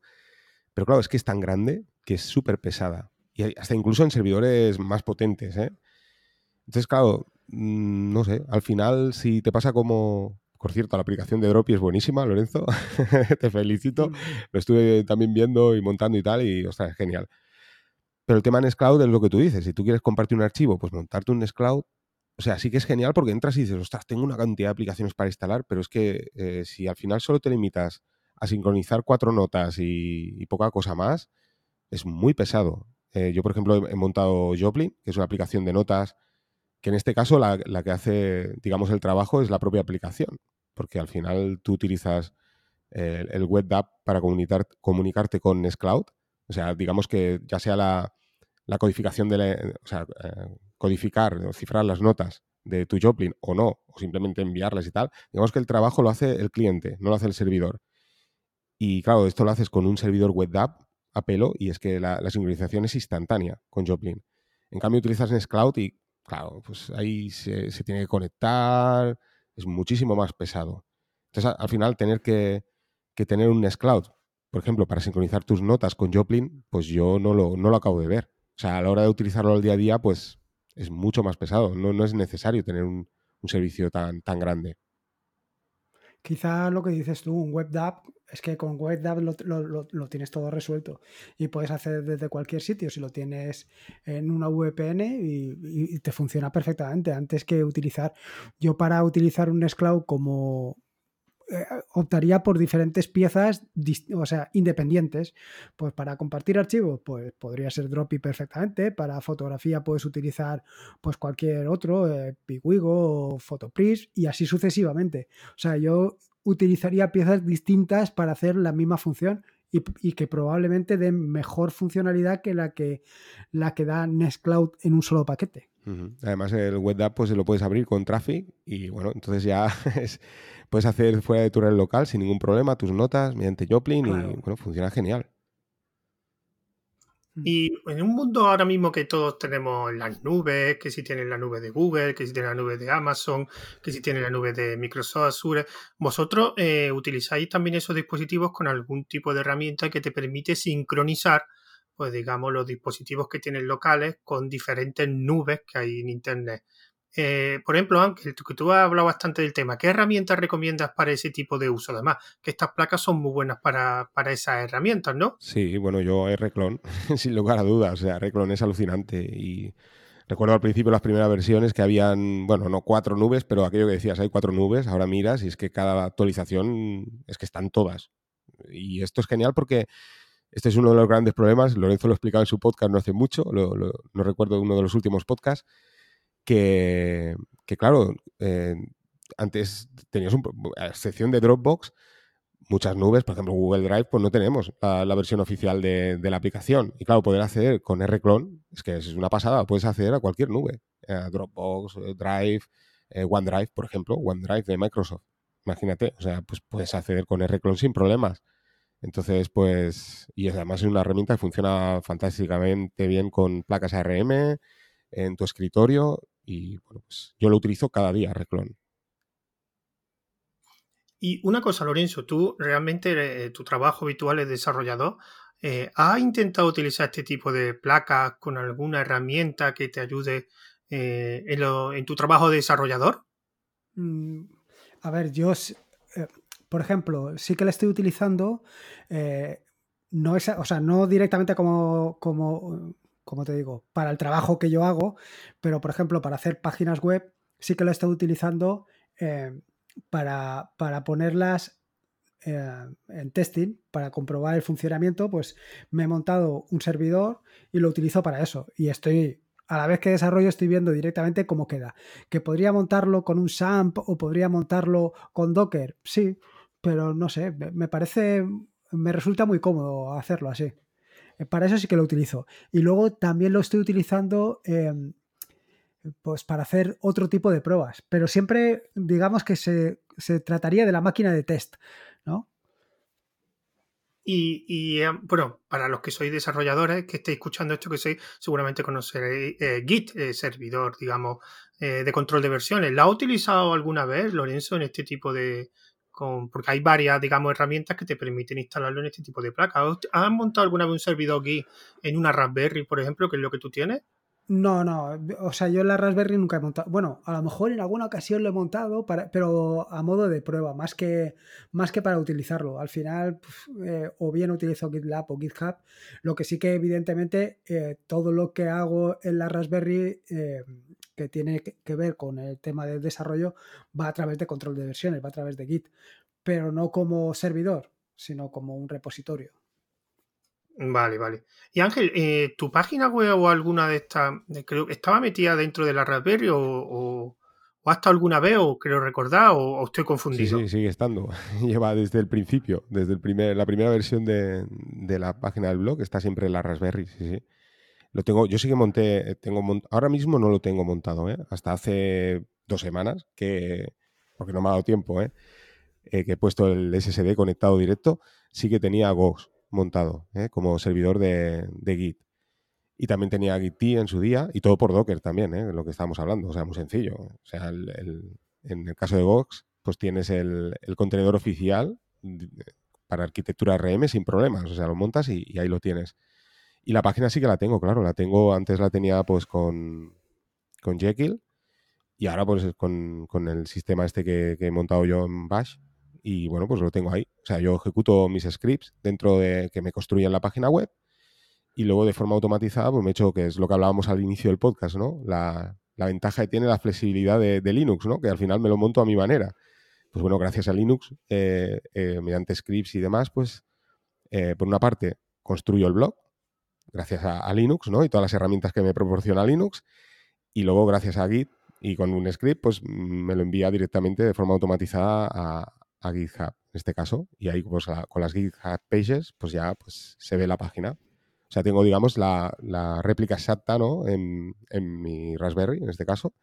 Pero claro, es que es tan grande que es súper pesada. Y hasta incluso en servidores más potentes, ¿eh? Entonces, claro, Mm, no sé, al final si te pasa como... Por cierto, la aplicación de Droppy es buenísima, Lorenzo. te felicito. Lo estuve también viendo y montando y tal, y ostras, es genial. Pero el tema Nextcloud es lo que tú dices. Si tú quieres compartir un archivo, pues montarte un Nextcloud. O sea, sí que es genial porque entras y dices, ostras, tengo una cantidad de aplicaciones para instalar, pero es que eh, si al final solo te limitas a sincronizar cuatro notas y, poca cosa más, es muy pesado. Eh, yo, por ejemplo, he, montado Joplin, que es una aplicación de notas que en este caso la, que hace, digamos, el trabajo es la propia aplicación, porque al final tú utilizas el, el web app para comunicarte con Nextcloud, o sea, digamos que ya sea la, codificación de la, eh, codificar o cifrar las notas de tu Joplin o no, o simplemente enviarlas y tal, digamos que el trabajo lo hace el cliente, no lo hace el servidor. Y claro, esto lo haces con un servidor web app a pelo y es que la, sincronización es instantánea con Joplin. En cambio, utilizas Nextcloud y claro, pues ahí se, tiene que conectar, es muchísimo más pesado. Entonces, al final, tener que, tener un Nextcloud, por ejemplo, para sincronizar tus notas con Joplin, pues yo no lo, no lo acabo de ver. O sea, a la hora de utilizarlo al día a día, pues es mucho más pesado. No, no es necesario tener un, un servicio tan, tan grande. Quizá lo que dices tú, un web es que con web lo, lo, tienes todo resuelto y puedes hacer desde cualquier sitio si lo tienes en una VPN y, te funciona perfectamente antes que utilizar. Yo para utilizar un Nextcloud como, eh, optaría por diferentes piezas, o sea, independientes. Pues para compartir archivos, pues podría ser Droppy perfectamente. Para fotografía puedes utilizar pues cualquier otro, eh, Pigwigo o Photopris y así sucesivamente. O sea, yo utilizaría piezas distintas para hacer la misma función y, que probablemente den mejor funcionalidad que la que, la que da Nextcloud en un solo paquete. Además, el web app pues lo puedes abrir con Traffic y bueno, entonces ya es, puedes hacer fuera de tu red local sin ningún problema tus notas mediante Joplin y bueno, funciona genial. Mm. Y en un mundo ahora mismo que todos tenemos las nubes, que si tienen la nube de Google, que si tienen la nube de Amazon, que si tienen la nube de Microsoft Azure, vosotros eh, utilizáis también esos dispositivos con algún tipo de herramienta que te permite sincronizar, pues digamos, los dispositivos que tienen locales con diferentes nubes que hay en Internet. Eh, por ejemplo, Ángel, que tú has hablado bastante del tema, ¿qué herramientas recomiendas para ese tipo de uso? Además, que estas placas son muy buenas para, esas herramientas, ¿no? Sí, bueno, yo R-Clone, sin lugar a dudas, o sea, R-Clone es alucinante y recuerdo al principio las primeras versiones que habían, bueno, no cuatro nubes, pero aquello que decías, hay cuatro nubes, ahora miras y es que cada actualización es que están todas. Y esto es genial porque este es uno de los grandes problemas, Lorenzo lo explicaba en su podcast no hace mucho, no recuerdo uno de los últimos podcasts, que, claro, eh, antes tenías una excepción de Dropbox, muchas nubes, por ejemplo Google Drive, pues no tenemos la, versión oficial de, la aplicación. Y claro, poder acceder con R-Clone, es que es una pasada, puedes acceder a cualquier nube, Dropbox, eh, Drive, eh, OneDrive, por ejemplo, OneDrive de Microsoft. Imagínate, o sea, pues puedes acceder con R-Clone sin problemas. Entonces, pues, y además es una herramienta que funciona fantásticamente bien con placas ARM, en tu escritorio y bueno, pues yo lo utilizo cada día, Reclon. Y una cosa, Lorenzo, tú realmente eh, tu trabajo habitual es desarrollador. Eh, ¿Has intentado utilizar este tipo de placas con alguna herramienta que te ayude eh, en, tu trabajo de desarrollador? Mm, a ver, yo, por ejemplo, sí que la estoy utilizando, no es, o sea, no directamente como, como, como te digo, para el trabajo que yo hago, pero por ejemplo, para hacer páginas web, sí que la he estado utilizando para, para ponerlas eh, en testing para comprobar el funcionamiento, pues me he montado un servidor y lo utilizo para eso. Y estoy, a la vez que desarrollo, estoy viendo directamente cómo queda. ¿Que podría montarlo con un SAMP o podría montarlo con Docker? Sí, pero no sé, me parece, me resulta muy cómodo hacerlo así. Eh, para eso sí que lo utilizo. Y luego también lo estoy utilizando em, pues para hacer otro tipo de pruebas. Pero siempre, digamos que se, se trataría de la máquina de test, ¿no? Y, eh, bueno, para los que sois desarrolladores, que estéis escuchando esto, que sois, seguramente conoceréis eh, Git, eh, servidor, digamos, de control de versiones. ¿La ha utilizado alguna vez, Lorenzo, en este tipo de... Con, porque hay varias, digamos, herramientas que te permiten instalarlo en este tipo de placas. ¿Has montado alguna vez un servidor Git en una Raspberry, por ejemplo, que es lo que tú tienes? No, no, o sea, yo la Raspberry nunca he montado. Bueno, a lo mejor en alguna ocasión lo he montado, para, pero a modo de prueba, más que, más que para utilizarlo. Al final, eh, o bien utilizo GitLab o GitHub. Lo que sí que, evidentemente, eh, todo lo que hago en la Raspberry eh, que tiene que ver con el tema del desarrollo va a través de control de versiones, va a través de Git, pero no como servidor, sino como un repositorio. Vale, vale. Y Ángel, eh, ¿tu página web o alguna de estas, creo que estaba metida dentro de la Raspberry o, o, ha estado alguna vez o creo recordar o, estoy confundido? Sí, sí, sigue estando. Lleva desde el principio, desde el primer, la primera versión de, la página del blog, está siempre en la Raspberry, sí, sí. Lo tengo, yo sí que monté, tengo ahora mismo no lo tengo montado, ¿eh? hasta hace dos semanas, que, porque no me ha dado tiempo, ¿eh? Eh, que he puesto el SSD conectado directo, sí que tenía Gox montado ¿eh? como servidor de, Git. Y también tenía Git en su día y todo por Docker también, ¿eh? lo que estábamos hablando. O sea, muy sencillo. O sea, en el caso de Vox, pues tienes el, contenedor oficial para arquitectura RM sin problemas. O sea, lo montas y, ahí lo tienes. Y la página sí que la tengo, claro. La tengo, antes la tenía pues con, con Jekyll y ahora pues con, el sistema este que, he montado yo en Bash, y bueno, pues lo tengo ahí. O sea, yo ejecuto mis scripts dentro de que me construyen la página web y luego de forma automatizada pues me he hecho, que es lo que hablábamos al inicio del podcast, ¿no? La, ventaja que tiene la flexibilidad de, Linux, ¿no? Que al final me lo monto a mi manera. Pues bueno, gracias a Linux, eh, eh, mediante scripts y demás, pues eh, por una parte construyo el blog, gracias a, Linux, ¿no? Y todas las herramientas que me proporciona Linux. Y luego, gracias a Git y con un script, pues me lo envía directamente de forma automatizada a, GitHub, en este caso, y ahí pues, con las GitHub Pages, pues ya pues, se ve la página. O sea, tengo, digamos, la, réplica exacta, ¿no? En, mi Raspberry, en este caso.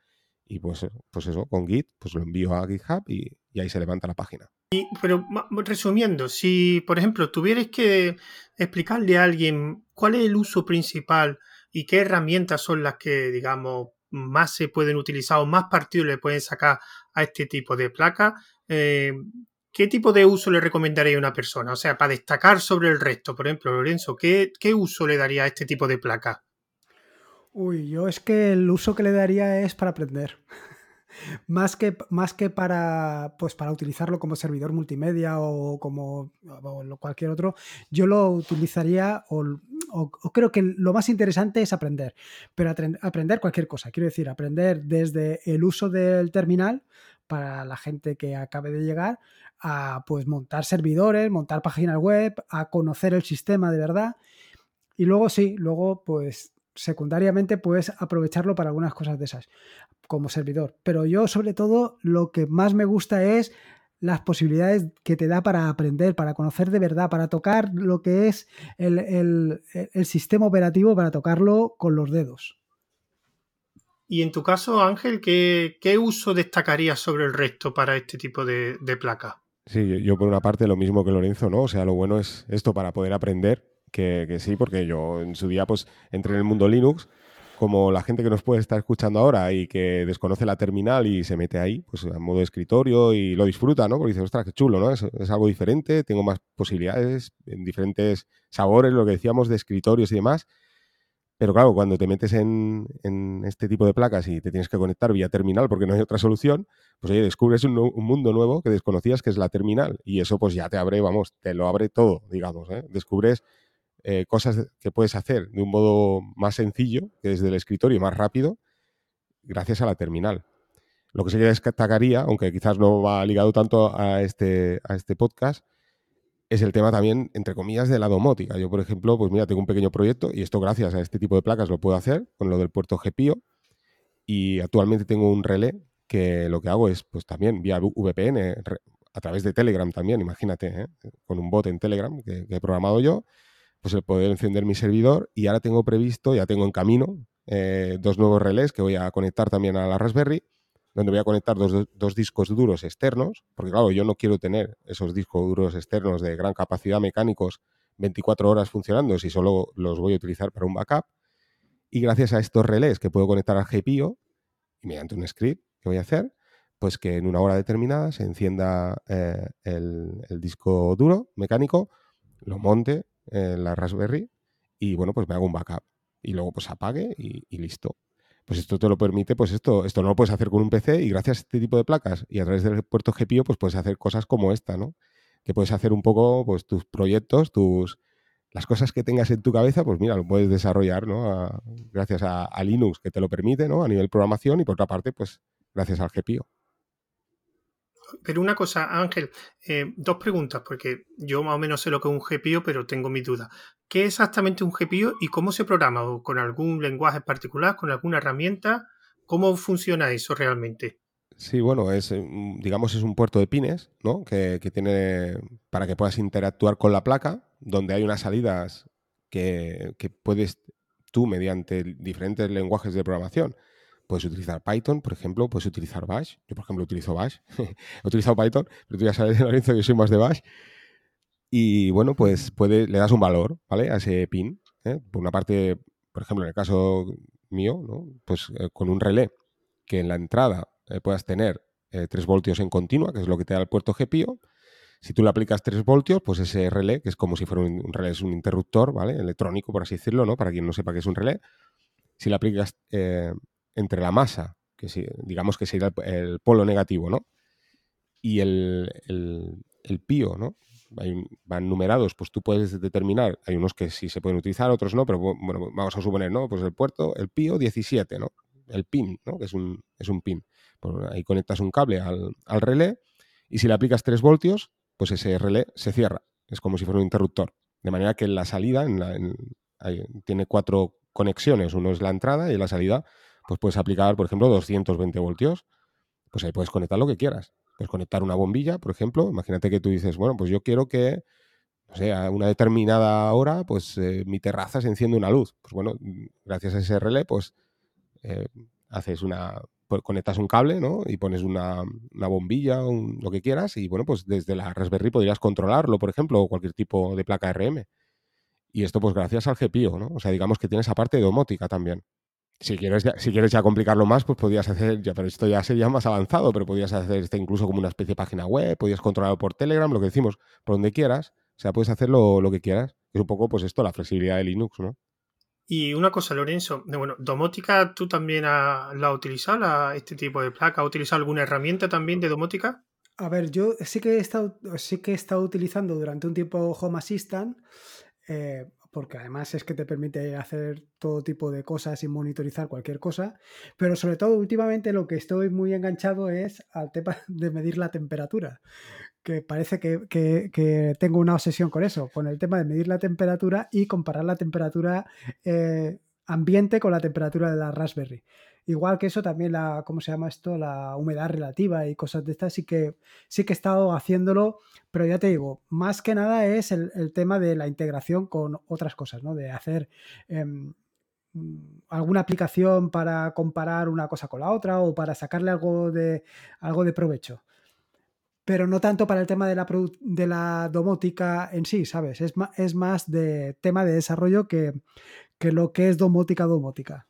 Y pues, pues eso, con Git, pues lo envío a GitHub y, ahí se levanta la página. Y, pero resumiendo, si por ejemplo tuvierais que explicarle a alguien cuál es el uso principal y qué herramientas son las que, digamos, más se pueden utilizar o más partido le pueden sacar a este tipo de placas, eh, ¿qué tipo de uso le recomendaría a una persona? O sea, para destacar sobre el resto, por ejemplo, Lorenzo, ¿qué, uso le daría a este tipo de placa? Uy, yo es que el uso que le daría es para aprender. más, que, más que para, pues para utilizarlo como servidor multimedia o como cualquier otro, yo lo utilizaría o, creo que lo más interesante es aprender, pero aprender cualquier cosa. Quiero decir, aprender desde el uso del terminal para la gente que acabe de llegar a pues montar servidores, montar páginas web, a conocer el sistema de verdad. Y luego sí, luego pues secundariamente puedes aprovecharlo para algunas cosas de esas como servidor. Pero yo sobre todo lo que más me gusta es las posibilidades que te da para aprender, para conocer de verdad, para tocar lo que es el, el sistema operativo, para tocarlo con los dedos. Y en tu caso, Ángel, ¿qué, uso destacarías sobre el resto para este tipo de, placa? Sí, yo por una parte lo mismo que Lorenzo, ¿no? O sea, lo bueno es esto para poder aprender, que, sí, porque yo en su día pues entré en el mundo Linux como la gente que nos puede estar escuchando ahora y que desconoce la terminal y se mete ahí, pues a modo escritorio y lo disfruta, ¿no? Porque dice, ostras, qué chulo, ¿no? Es, algo diferente, tengo más posibilidades en diferentes sabores, lo que decíamos de escritorios y demás. Pero claro, cuando te metes en, este tipo de placas y te tienes que conectar vía terminal porque no hay otra solución, pues oye, descubres un, mundo nuevo que desconocías que es la terminal. Y eso pues ya te abre, vamos, te lo abre todo, digamos. ¿eh? Descubres eh, cosas que puedes hacer de un modo más sencillo, que desde el escritorio más rápido, gracias a la terminal. Lo que sí que destacaría, aunque quizás no va ligado tanto a este, a este podcast, es el tema también, entre comillas, de la domótica. Yo, por ejemplo, pues mira, tengo un pequeño proyecto y esto gracias a este tipo de placas lo puedo hacer con lo del puerto GPIO y actualmente tengo un relé que lo que hago es, pues también vía VPN, a través de Telegram también, imagínate, ¿eh? con un bot en Telegram que, he programado yo, pues el poder encender mi servidor y ahora tengo previsto, ya tengo en camino, eh, dos nuevos relés que voy a conectar también a la Raspberry donde voy a conectar dos, discos duros externos, porque claro, yo no quiero tener esos discos duros externos de gran capacidad mecánicos 24 horas funcionando si solo los voy a utilizar para un backup. Y gracias a estos relés que puedo conectar al GPIO, y mediante un script que voy a hacer, pues que en una hora determinada se encienda eh, el, disco duro mecánico, lo monte en la Raspberry y bueno, pues me hago un backup. Y luego pues apague y listo pues esto te lo permite, pues esto, esto no lo puedes hacer con un PC y gracias a este tipo de placas y a través del puerto GPIO, pues puedes hacer cosas como esta, ¿no? Que puedes hacer un poco, pues tus proyectos, tus, las cosas que tengas en tu cabeza, pues mira, lo puedes desarrollar, ¿no? gracias a, a, Linux que te lo permite, ¿no? A nivel programación y por otra parte, pues gracias al GPIO. Pero una cosa, Ángel, eh, dos preguntas, porque yo más o menos sé lo que es un GPIO, pero tengo mis dudas. ¿Qué es exactamente un GPIO y cómo se programa? ¿Con algún lenguaje particular, con alguna herramienta? ¿Cómo funciona eso realmente? Sí, bueno, es, eh, digamos, es un puerto de pines, ¿no? Que, que tiene para que puedas interactuar con la placa, donde hay unas salidas que, que puedes tú, mediante diferentes lenguajes de programación, Puedes utilizar Python, por ejemplo, puedes utilizar Bash. Yo, por ejemplo, utilizo Bash. He utilizado Python, pero tú ya sabes, Lorenzo, que yo soy más de Bash. Y bueno, pues puede, le das un valor, ¿vale? A ese pin. ¿eh? Por una parte, por ejemplo, en el caso mío, ¿no? Pues eh, con un relé que en la entrada eh, puedas tener 3 voltios en continua, que es lo que te da el puerto GPIO. Si tú le aplicas 3 voltios, pues ese relé, que es como si fuera un, relé, es un interruptor, ¿vale? Electrónico, por así decirlo, ¿no? Para quien no sepa qué es un relé. Si le aplicas entre la masa, que digamos que sería el, polo negativo, ¿no? Y el, el, pío, ¿no? van numerados, pues tú puedes determinar, hay unos que sí se pueden utilizar, otros no, pero bueno, vamos a suponer, ¿no? Pues el puerto, el pío 17, ¿no? El pin, ¿no? Que es un, es un pin. Pues ahí conectas un cable al, relé y si le aplicas 3 voltios, pues ese relé se cierra. Es como si fuera un interruptor. De manera que en la salida tiene cuatro conexiones. Uno es la entrada y la salida pues puedes aplicar, por ejemplo, 220 voltios, pues ahí puedes conectar lo que quieras. Puedes conectar una bombilla, por ejemplo. Imagínate que tú dices, bueno, pues yo quiero que, no sé, a una determinada hora, pues eh, mi terraza se enciende una luz. Pues bueno, gracias a ese relé, pues eh, haces una, pues conectas un cable, ¿no? Y pones una, bombilla, lo que quieras, y bueno, pues desde la Raspberry podrías controlarlo, por ejemplo, o cualquier tipo de placa RM. Y esto, pues gracias al GPIO, ¿no? O sea, digamos que tienes aparte domótica también. Si quieres, ya, si quieres ya complicarlo más, pues podrías hacer, ya, pero esto ya sería más avanzado, pero podrías hacer este incluso como una especie de página web, podrías controlarlo por Telegram, lo que decimos, por donde quieras. O sea, puedes hacerlo lo que quieras. Es un poco, pues esto, la flexibilidad de Linux, ¿no? Y una cosa, Lorenzo, bueno, domótica, ¿tú también la has utilizado, este tipo de placa? ¿Has utilizado alguna herramienta también de domótica? A ver, yo sí que he estado, sí que he estado utilizando durante un tiempo Home Assistant. Eh, porque además es que te permite hacer todo tipo de cosas y monitorizar cualquier cosa, pero sobre todo últimamente lo que estoy muy enganchado es al tema de medir la temperatura, que parece que, tengo una obsesión con eso, con el tema de medir la temperatura y comparar la temperatura eh, ambiente con la temperatura de la Raspberry. Igual que eso, también la, ¿cómo se llama esto? La humedad relativa y cosas de estas, sí que, sí que he estado haciéndolo, pero ya te digo, más que nada es el, tema de la integración con otras cosas, ¿no? De hacer em, alguna aplicación para comparar una cosa con la otra o para sacarle algo de, algo de provecho. Pero no tanto para el tema de la, de la domótica en sí, ¿sabes? Es, es más de tema de desarrollo que, que lo que es domótica domótica.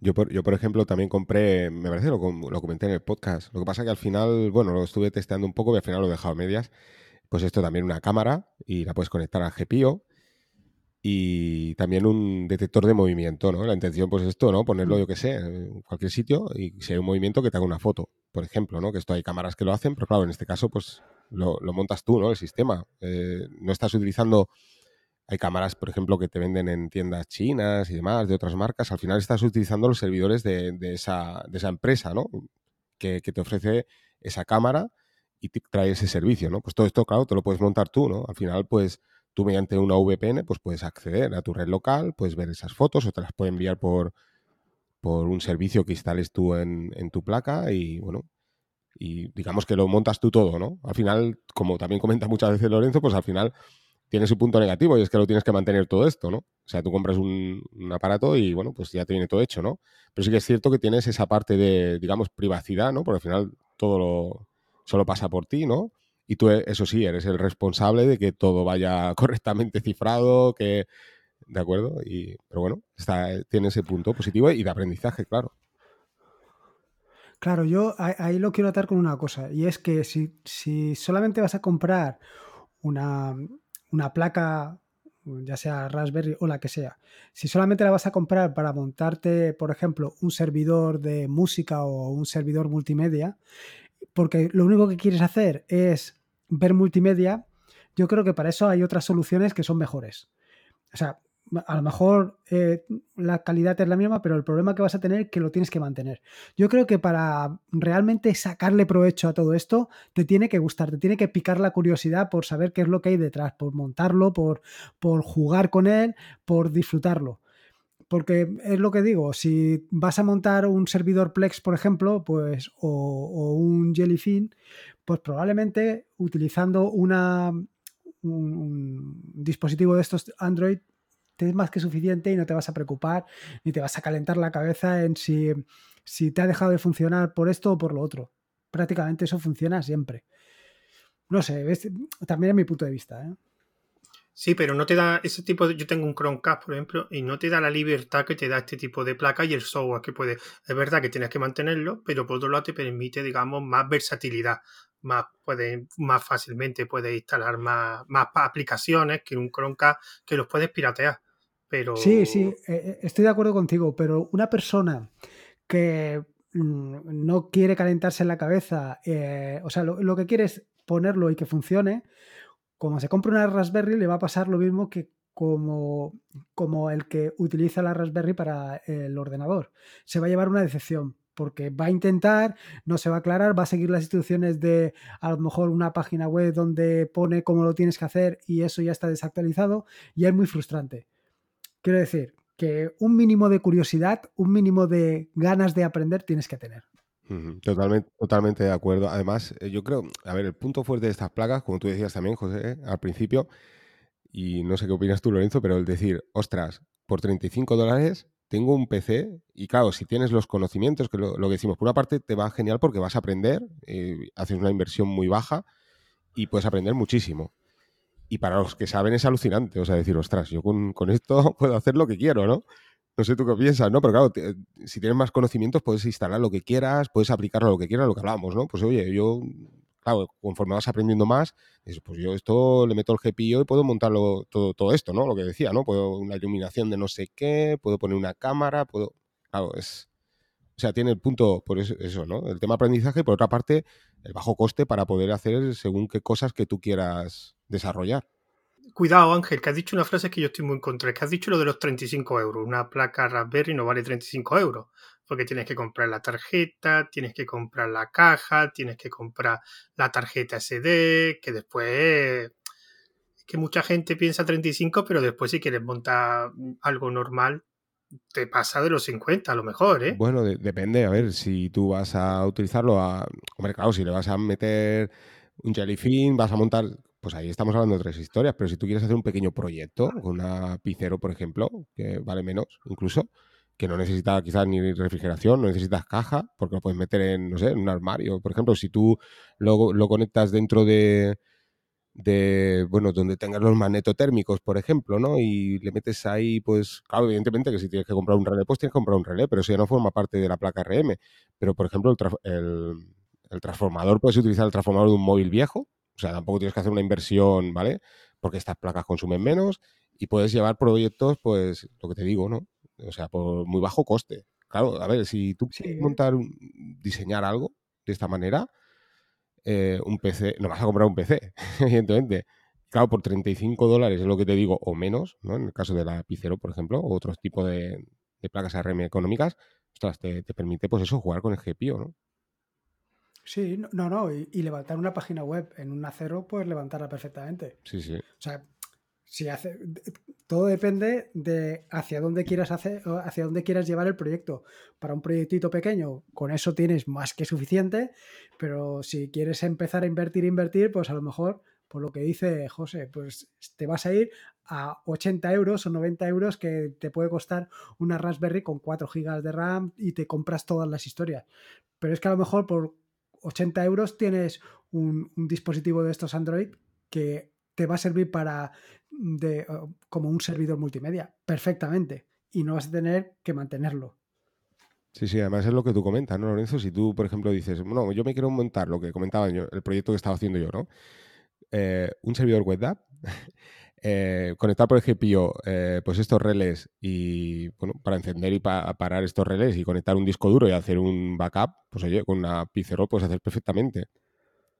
Yo por, yo, por ejemplo, también compré, me parece, lo, lo comenté en el podcast. Lo que pasa que al final, bueno, lo estuve testeando un poco y al final lo he dejado a medias. Pues esto también una cámara y la puedes conectar al GPIO y también un detector de movimiento, ¿no? La intención, pues esto, ¿no? Ponerlo, mm. yo que sé, en cualquier sitio y si hay un movimiento que te haga una foto, por ejemplo, ¿no? Que esto hay cámaras que lo hacen, pero claro, en este caso, pues lo, montas tú, ¿no? El sistema. Eh, no estás utilizando... Hay cámaras, por ejemplo, que te venden en tiendas chinas y demás, de otras marcas. Al final estás utilizando los servidores de, esa, empresa, ¿no? Que, te ofrece esa cámara y te trae ese servicio, ¿no? Pues todo esto, claro, te lo puedes montar tú, ¿no? Al final, pues tú mediante una VPN pues puedes acceder a tu red local, puedes ver esas fotos o te las puede enviar por, por un servicio que instales tú en, tu placa y bueno, y digamos que lo montas tú todo, ¿no? Al final, como también comenta muchas veces Lorenzo, pues al final tiene su punto negativo y es que lo tienes que mantener todo esto, ¿no? O sea, tú compras un, aparato y bueno, pues ya te viene todo hecho, ¿no? Pero sí que es cierto que tienes esa parte de, digamos, privacidad, ¿no? Porque al final todo lo solo pasa por ti, ¿no? y tú, eso sí, eres el responsable de que todo vaya correctamente cifrado, que... ¿De acuerdo? Y, pero bueno, tiene ese punto positivo y de aprendizaje, claro. Claro, yo ahí lo quiero atar con una cosa, y es que si, si solamente vas a comprar una, una, placa, ya sea Raspberry o la que sea, si solamente la vas a comprar para montarte, por ejemplo, un servidor de música o un servidor multimedia, porque lo único que quieres hacer es ver multimedia, yo creo que para eso hay otras soluciones que son mejores. O sea, a lo mejor eh, la calidad es la misma, pero el problema que vas a tener es que lo tienes que mantener. Yo creo que para realmente sacarle provecho a todo esto, te tiene que gustar, te tiene que picar la curiosidad por saber qué es lo que hay detrás, por montarlo, por, por jugar con él, por disfrutarlo. Porque es lo que digo, si vas a montar un servidor Plex, por ejemplo, pues, o, un Jellyfin, pues probablemente utilizando una, un, dispositivo de estos Android te es más que suficiente y no te vas a preocupar ni te vas a calentar la cabeza en si, si te ha dejado de funcionar por esto o por lo otro. Prácticamente eso funciona siempre. No sé, también es mi punto de vista. ¿eh? Sí, pero no te da ese tipo de... Yo tengo un Chromecast, por ejemplo, y no te da la libertad que te da este tipo de placa y el software que puede... Es verdad que tienes que mantenerlo, pero por otro lado te permite, digamos, más versatilidad más, puede, más fácilmente puedes instalar más, más aplicaciones que un Chromecast que los puedes piratear. Sí, sí, eh, eh, estoy de acuerdo contigo, pero una persona que mm, no quiere calentarse en la cabeza, eh, o sea, lo, que quiere es ponerlo y que funcione, como se compra una Raspberry le va a pasar lo mismo que como, como el que utiliza la Raspberry para el ordenador. Se va a llevar una decepción porque va a intentar, no se va a aclarar, va a seguir las instrucciones de a lo mejor una página web donde pone cómo lo tienes que hacer y eso ya está desactualizado y es muy frustrante. Quiero decir que un mínimo de curiosidad, un mínimo de ganas de aprender tienes que tener. Totalmente, totalmente de acuerdo. Además, eh, yo creo, a ver, el punto fuerte de estas placas, como tú decías también, José, al principio, y no sé qué opinas tú, Lorenzo, pero el decir, ostras, por 35 dólares tengo un PC y claro, si tienes los conocimientos, que lo, que decimos, por una parte te va genial porque vas a aprender, eh, haces una inversión muy baja y puedes aprender muchísimo. Y para los que saben es alucinante, o sea, decir, ostras, yo con, esto puedo hacer lo que quiero, ¿no? No sé tú qué piensas, ¿no? Pero claro, si tienes más conocimientos puedes instalar lo que quieras, puedes aplicarlo a lo que quieras, lo que hablamos, ¿no? Pues oye, yo claro, conforme vas aprendiendo más, pues yo esto le meto el GPIO y puedo montarlo todo, todo esto, ¿no? Lo que decía, ¿no? Puedo una iluminación de no sé qué, puedo poner una cámara, puedo. Claro, es. O sea, tiene el punto por eso, eso, ¿no? El tema aprendizaje y por otra parte, el bajo coste para poder hacer según qué cosas que tú quieras desarrollar. Cuidado, Ángel, que has dicho una frase que yo estoy muy en contra. Es que has dicho lo de los 35 euros. Una placa Raspberry no vale 35 euros. Porque tienes que comprar la tarjeta, tienes que comprar la caja, tienes que comprar la tarjeta SD, que después. Es que mucha gente piensa 35, pero después si quieres montar algo normal, te pasa de los 50 a lo mejor, ¿eh? Bueno, depende. A ver, si tú vas a utilizarlo a. Hombre, claro, si le vas a meter un jellyfin, vas a montar pues ahí estamos hablando de tres historias, pero si tú quieres hacer un pequeño proyecto con una Picero, por ejemplo, que vale menos incluso, que no necesita quizás ni refrigeración, no necesitas caja, porque lo puedes meter en, no sé, en un armario. Por ejemplo, si tú lo, lo conectas dentro de, de, bueno, donde tengas los magnetotérmicos, por ejemplo, ¿no? Y le metes ahí, pues, claro, evidentemente que si tienes que comprar un relé, pues tienes que comprar un relé, pero eso ya no forma parte de la placa RM. Pero, por ejemplo, el, el, transformador, puedes utilizar el transformador de un móvil viejo, o sea, tampoco tienes que hacer una inversión, ¿vale? Porque estas placas consumen menos y puedes llevar proyectos, pues, lo que te digo, ¿no? O sea, por muy bajo coste. Claro, a ver, si tú quieres montar, diseñar algo de esta manera, eh, un PC, no vas a comprar un PC, evidentemente. Claro, por 35 dólares es lo que te digo, o menos, ¿no? En el caso de la Picero, por ejemplo, o otros tipos de, placas ARM económicas, ostras, te, permite, pues eso, jugar con el GPU, ¿no? Sí, no, no, y, y, levantar una página web en un acero, puedes levantarla perfectamente. Sí, sí. O sea, si hace, todo depende de hacia dónde quieras hacer, hacia dónde quieras llevar el proyecto. Para un proyectito pequeño, con eso tienes más que suficiente, pero si quieres empezar a invertir, invertir, pues a lo mejor, por lo que dice José, pues te vas a ir a 80 euros o 90 euros que te puede costar una Raspberry con 4 GB de RAM y te compras todas las historias. Pero es que a lo mejor por 80 euros tienes un, un dispositivo de estos Android que te va a servir para de, como un servidor multimedia, perfectamente, y no vas a tener que mantenerlo. Sí, sí, además es lo que tú comentas, ¿no, Lorenzo? Si tú, por ejemplo, dices, no, yo me quiero montar lo que comentaba el proyecto que estaba haciendo yo, ¿no? Eh, un servidor web app, eh, conectar por ejemplo eh, pues estos relés y, bueno, para encender y para parar estos relés y conectar un disco duro y hacer un backup, pues oye, con una Pizero puedes hacer perfectamente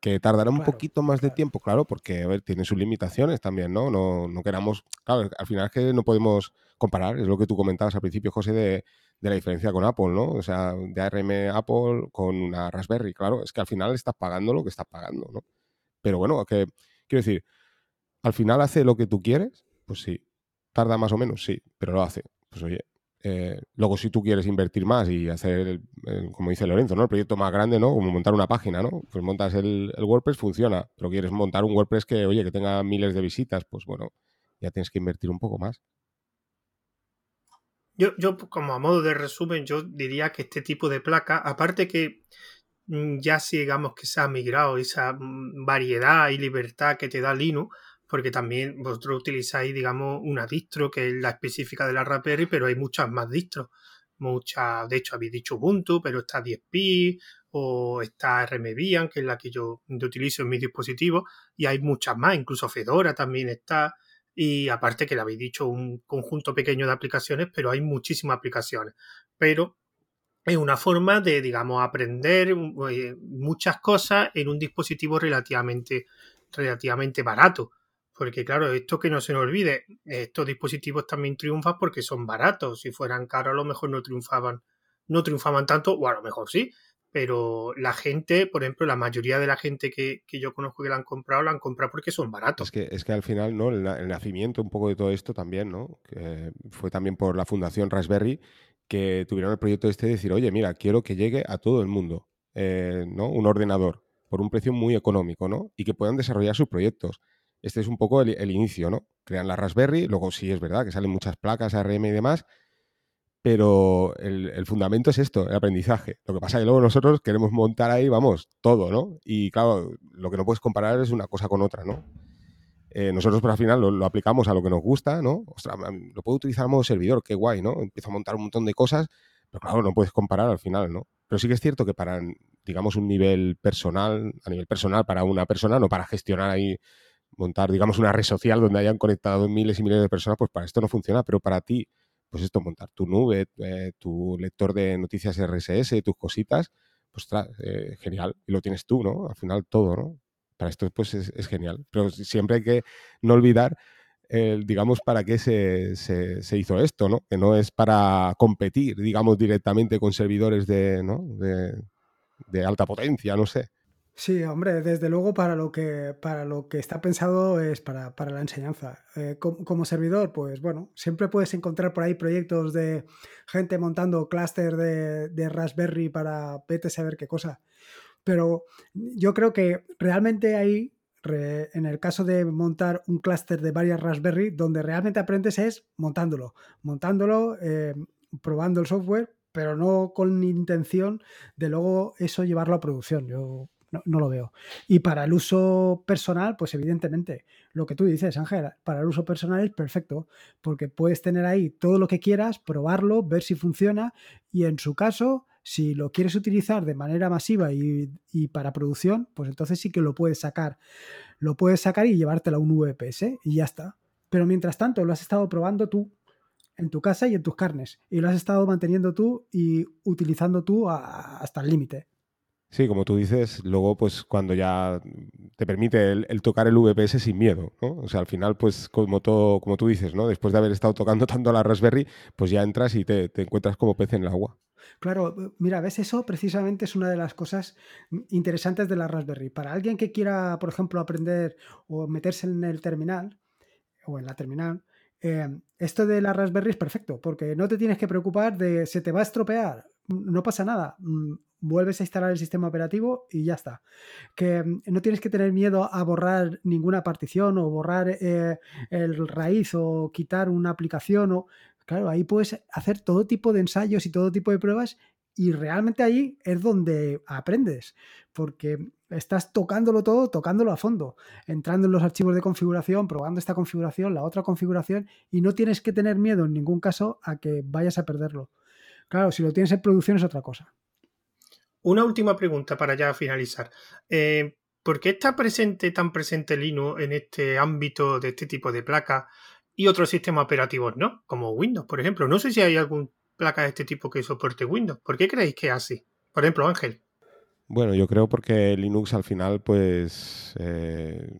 que tardará un poquito más de tiempo, claro, porque a ver, tiene sus limitaciones también, ¿no? ¿no? No queramos, claro, al final es que no podemos comparar, es lo que tú comentabas al principio, José, de, la diferencia con Apple, ¿no? O sea, de ARM Apple con una Raspberry, claro, es que al final estás pagando lo que estás pagando, ¿no? Pero bueno, que quiero decir, al final hace lo que tú quieres, pues sí, tarda más o menos, sí, pero lo hace. Pues oye, eh, luego, si tú quieres invertir más y hacer, como dice Lorenzo, ¿no? El proyecto más grande, ¿no? Como montar una página, ¿no? Pues montas el, WordPress, funciona, pero quieres montar un WordPress que, oye, que tenga miles de visitas, pues bueno, ya tienes que invertir un poco más. Yo, yo como a modo de resumen, yo diría que este tipo de placa, aparte que mm, ya si digamos que se ha migrado esa mm, variedad y libertad que te da Linux, porque también vosotros utilizáis, digamos, una distro que es la específica de la Raspberry, pero hay muchas más distros. Muchas, de hecho, habéis dicho Ubuntu, pero está 10P o está RMBian, que es la que yo utilizo en mi dispositivo, y hay muchas más, incluso Fedora también está, y aparte que le habéis dicho un conjunto pequeño de aplicaciones, pero hay muchísimas aplicaciones. Pero es una forma de, digamos, aprender eh, muchas cosas en un dispositivo relativamente, relativamente barato. Porque claro, esto que no se nos olvide, estos dispositivos también triunfan porque son baratos. Si fueran caros a lo mejor no triunfaban, no triunfaban tanto, o a lo mejor sí. Pero la gente, por ejemplo, la mayoría de la gente que, yo conozco que la han comprado, la han comprado porque son baratos. Es que, es que al final, ¿no? El, nacimiento un poco de todo esto también, ¿no? Que fue también por la Fundación Raspberry que tuvieron el proyecto este de decir, oye, mira, quiero que llegue a todo el mundo, eh, ¿no? Un ordenador por un precio muy económico, ¿no? Y que puedan desarrollar sus proyectos este es un poco el, inicio, ¿no? Crean la Raspberry, luego sí es verdad que salen muchas placas ARM y demás, pero el, fundamento es esto, el aprendizaje. Lo que pasa es que luego nosotros queremos montar ahí, vamos, todo, ¿no? Y claro, lo que no puedes comparar es una cosa con otra, ¿no? Eh, nosotros, por al final, lo, aplicamos a lo que nos gusta, ¿no? Ostras, lo puedo utilizar como servidor, qué guay, ¿no? Empiezo a montar un montón de cosas, pero claro, no puedes comparar al final, ¿no? Pero sí que es cierto que para, digamos, un nivel personal, a nivel personal para una persona, no para gestionar ahí montar, digamos, una red social donde hayan conectado miles y miles de personas, pues para esto no funciona, pero para ti, pues esto, montar tu nube, eh, tu lector de noticias RSS, tus cositas, pues eh, genial, y lo tienes tú, ¿no? Al final todo, ¿no? Para esto, pues es, genial. Pero siempre hay que no olvidar, digamos, para qué se, se, hizo esto, ¿no? Que no es para competir, digamos, directamente con servidores de, ¿no? de alta potencia, no sé. Sí, hombre, desde luego para lo que, para lo que está pensado es para, la enseñanza. Eh, como, servidor, pues bueno, siempre puedes encontrar por ahí proyectos de gente montando clúster de, Raspberry para vete a saber qué cosa. Pero yo creo que realmente ahí, en el caso de montar un clúster de varias Raspberry, donde realmente aprendes es montándolo, montándolo, eh, probando el software, pero no con intención de luego eso llevarlo a producción. Yo no, lo veo. Y para el uso personal, pues evidentemente, lo que tú dices, Ángel, para el uso personal es perfecto, porque puedes tener ahí todo lo que quieras, probarlo, ver si funciona y en su caso, si lo quieres utilizar de manera masiva y, y para producción, pues entonces sí que lo puedes sacar. Lo puedes sacar y llevártelo a un VPS y ya está. Pero mientras tanto, lo has estado probando tú en tu casa y en tus carnes. Y lo has estado manteniendo tú y utilizando tú hasta el límite. Sí, como tú dices, luego pues cuando ya te permite el, tocar el VPS sin miedo, ¿no? O sea, al final pues como, todo, como tú dices, ¿no? Después de haber estado tocando tanto la Raspberry, pues ya entras y te, encuentras como pez en el agua. Claro, mira, ves, eso precisamente es una de las cosas interesantes de la Raspberry. Para alguien que quiera, por ejemplo, aprender o meterse en el terminal o en la terminal, Em, esto de la Raspberry es perfecto, porque no te tienes que preocupar de se te va a estropear, no pasa nada, mm, vuelves a instalar el sistema operativo y ya está. Que mm, no tienes que tener miedo a borrar ninguna partición o borrar eh, el raíz o quitar una aplicación o... Claro, ahí puedes hacer todo tipo de ensayos y todo tipo de pruebas y realmente ahí es donde aprendes, porque estás tocándolo todo, tocándolo a fondo, entrando en los archivos de configuración, probando esta configuración, la otra configuración, y no tienes que tener miedo en ningún caso a que vayas a perderlo. Claro, si lo tienes en producción es otra cosa. Una última pregunta para ya finalizar. Eh, ¿Por qué está presente, tan presente Linux en este ámbito de este tipo de placas y otros sistemas operativos no? Como Windows, por ejemplo. No sé si hay algún placa de este tipo que soporte Windows. ¿Por qué creéis que es así? Por ejemplo, Ángel. Bueno, yo creo porque Linux al final, pues, eh,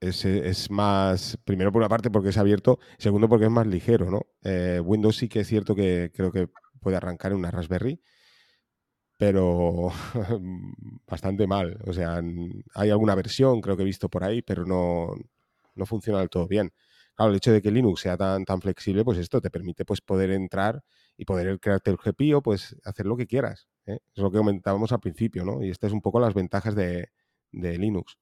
es, más, primero por una parte porque es abierto, segundo porque es más ligero, ¿no? Eh, Windows sí que es cierto que creo que puede arrancar en una Raspberry, pero bastante mal. O sea, hay alguna versión, creo que he visto por ahí, pero no, no funciona del todo bien. Claro, el hecho de que Linux sea tan, tan flexible, pues esto te permite pues, poder entrar y poder crearte el GPIO, pues hacer lo que quieras. ¿eh? Es lo que comentábamos al principio, ¿no? Y estas es un poco las ventajas de, Linux.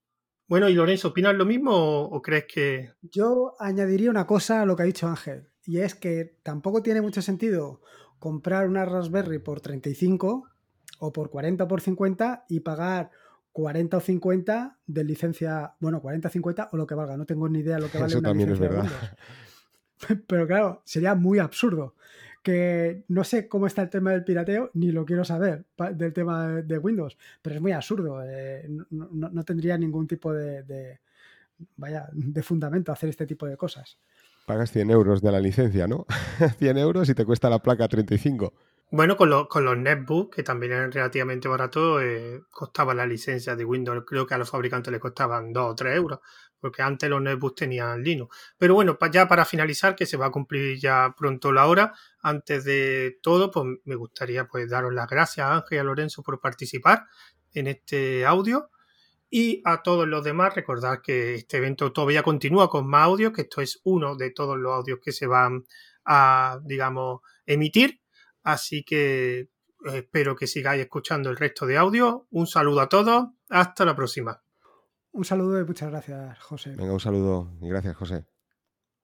Bueno, y Lorenzo, ¿opinas lo mismo o, crees que...? Yo añadiría una cosa a lo que ha dicho Ángel, y es que tampoco tiene mucho sentido comprar una Raspberry por 35 o por 40 o por 50 y pagar 40 o 50 de licencia, bueno, 40 o 50 o lo que valga, no tengo ni idea de lo que vale Eso también es verdad. Pero claro, sería muy absurdo que no sé cómo está el tema del pirateo, ni lo quiero saber del tema de Windows, pero es muy absurdo. Eh, no, tendría ningún tipo de, vaya, de fundamento hacer este tipo de cosas. Pagas 100 euros de la licencia, ¿no? 100 euros y te cuesta la placa 35. Bueno, con, con los netbooks, que también eran relativamente baratos, eh, costaba la licencia de Windows. Creo que a los fabricantes les costaban 2 o 3 euros, porque antes los netbooks tenían Linux. Pero bueno, ya para finalizar, que se va a cumplir ya pronto la hora, antes de todo, pues me gustaría pues daros las gracias a Ángel y a Lorenzo por participar en este audio. Y a todos los demás, recordad que este evento todavía continúa con más audios, que esto es uno de todos los audios que se van a, digamos, emitir Así que eh, espero que sigáis escuchando el resto de audio. Un saludo a todos. Hasta la próxima. Un saludo y muchas gracias, José. Venga, un saludo y gracias, José.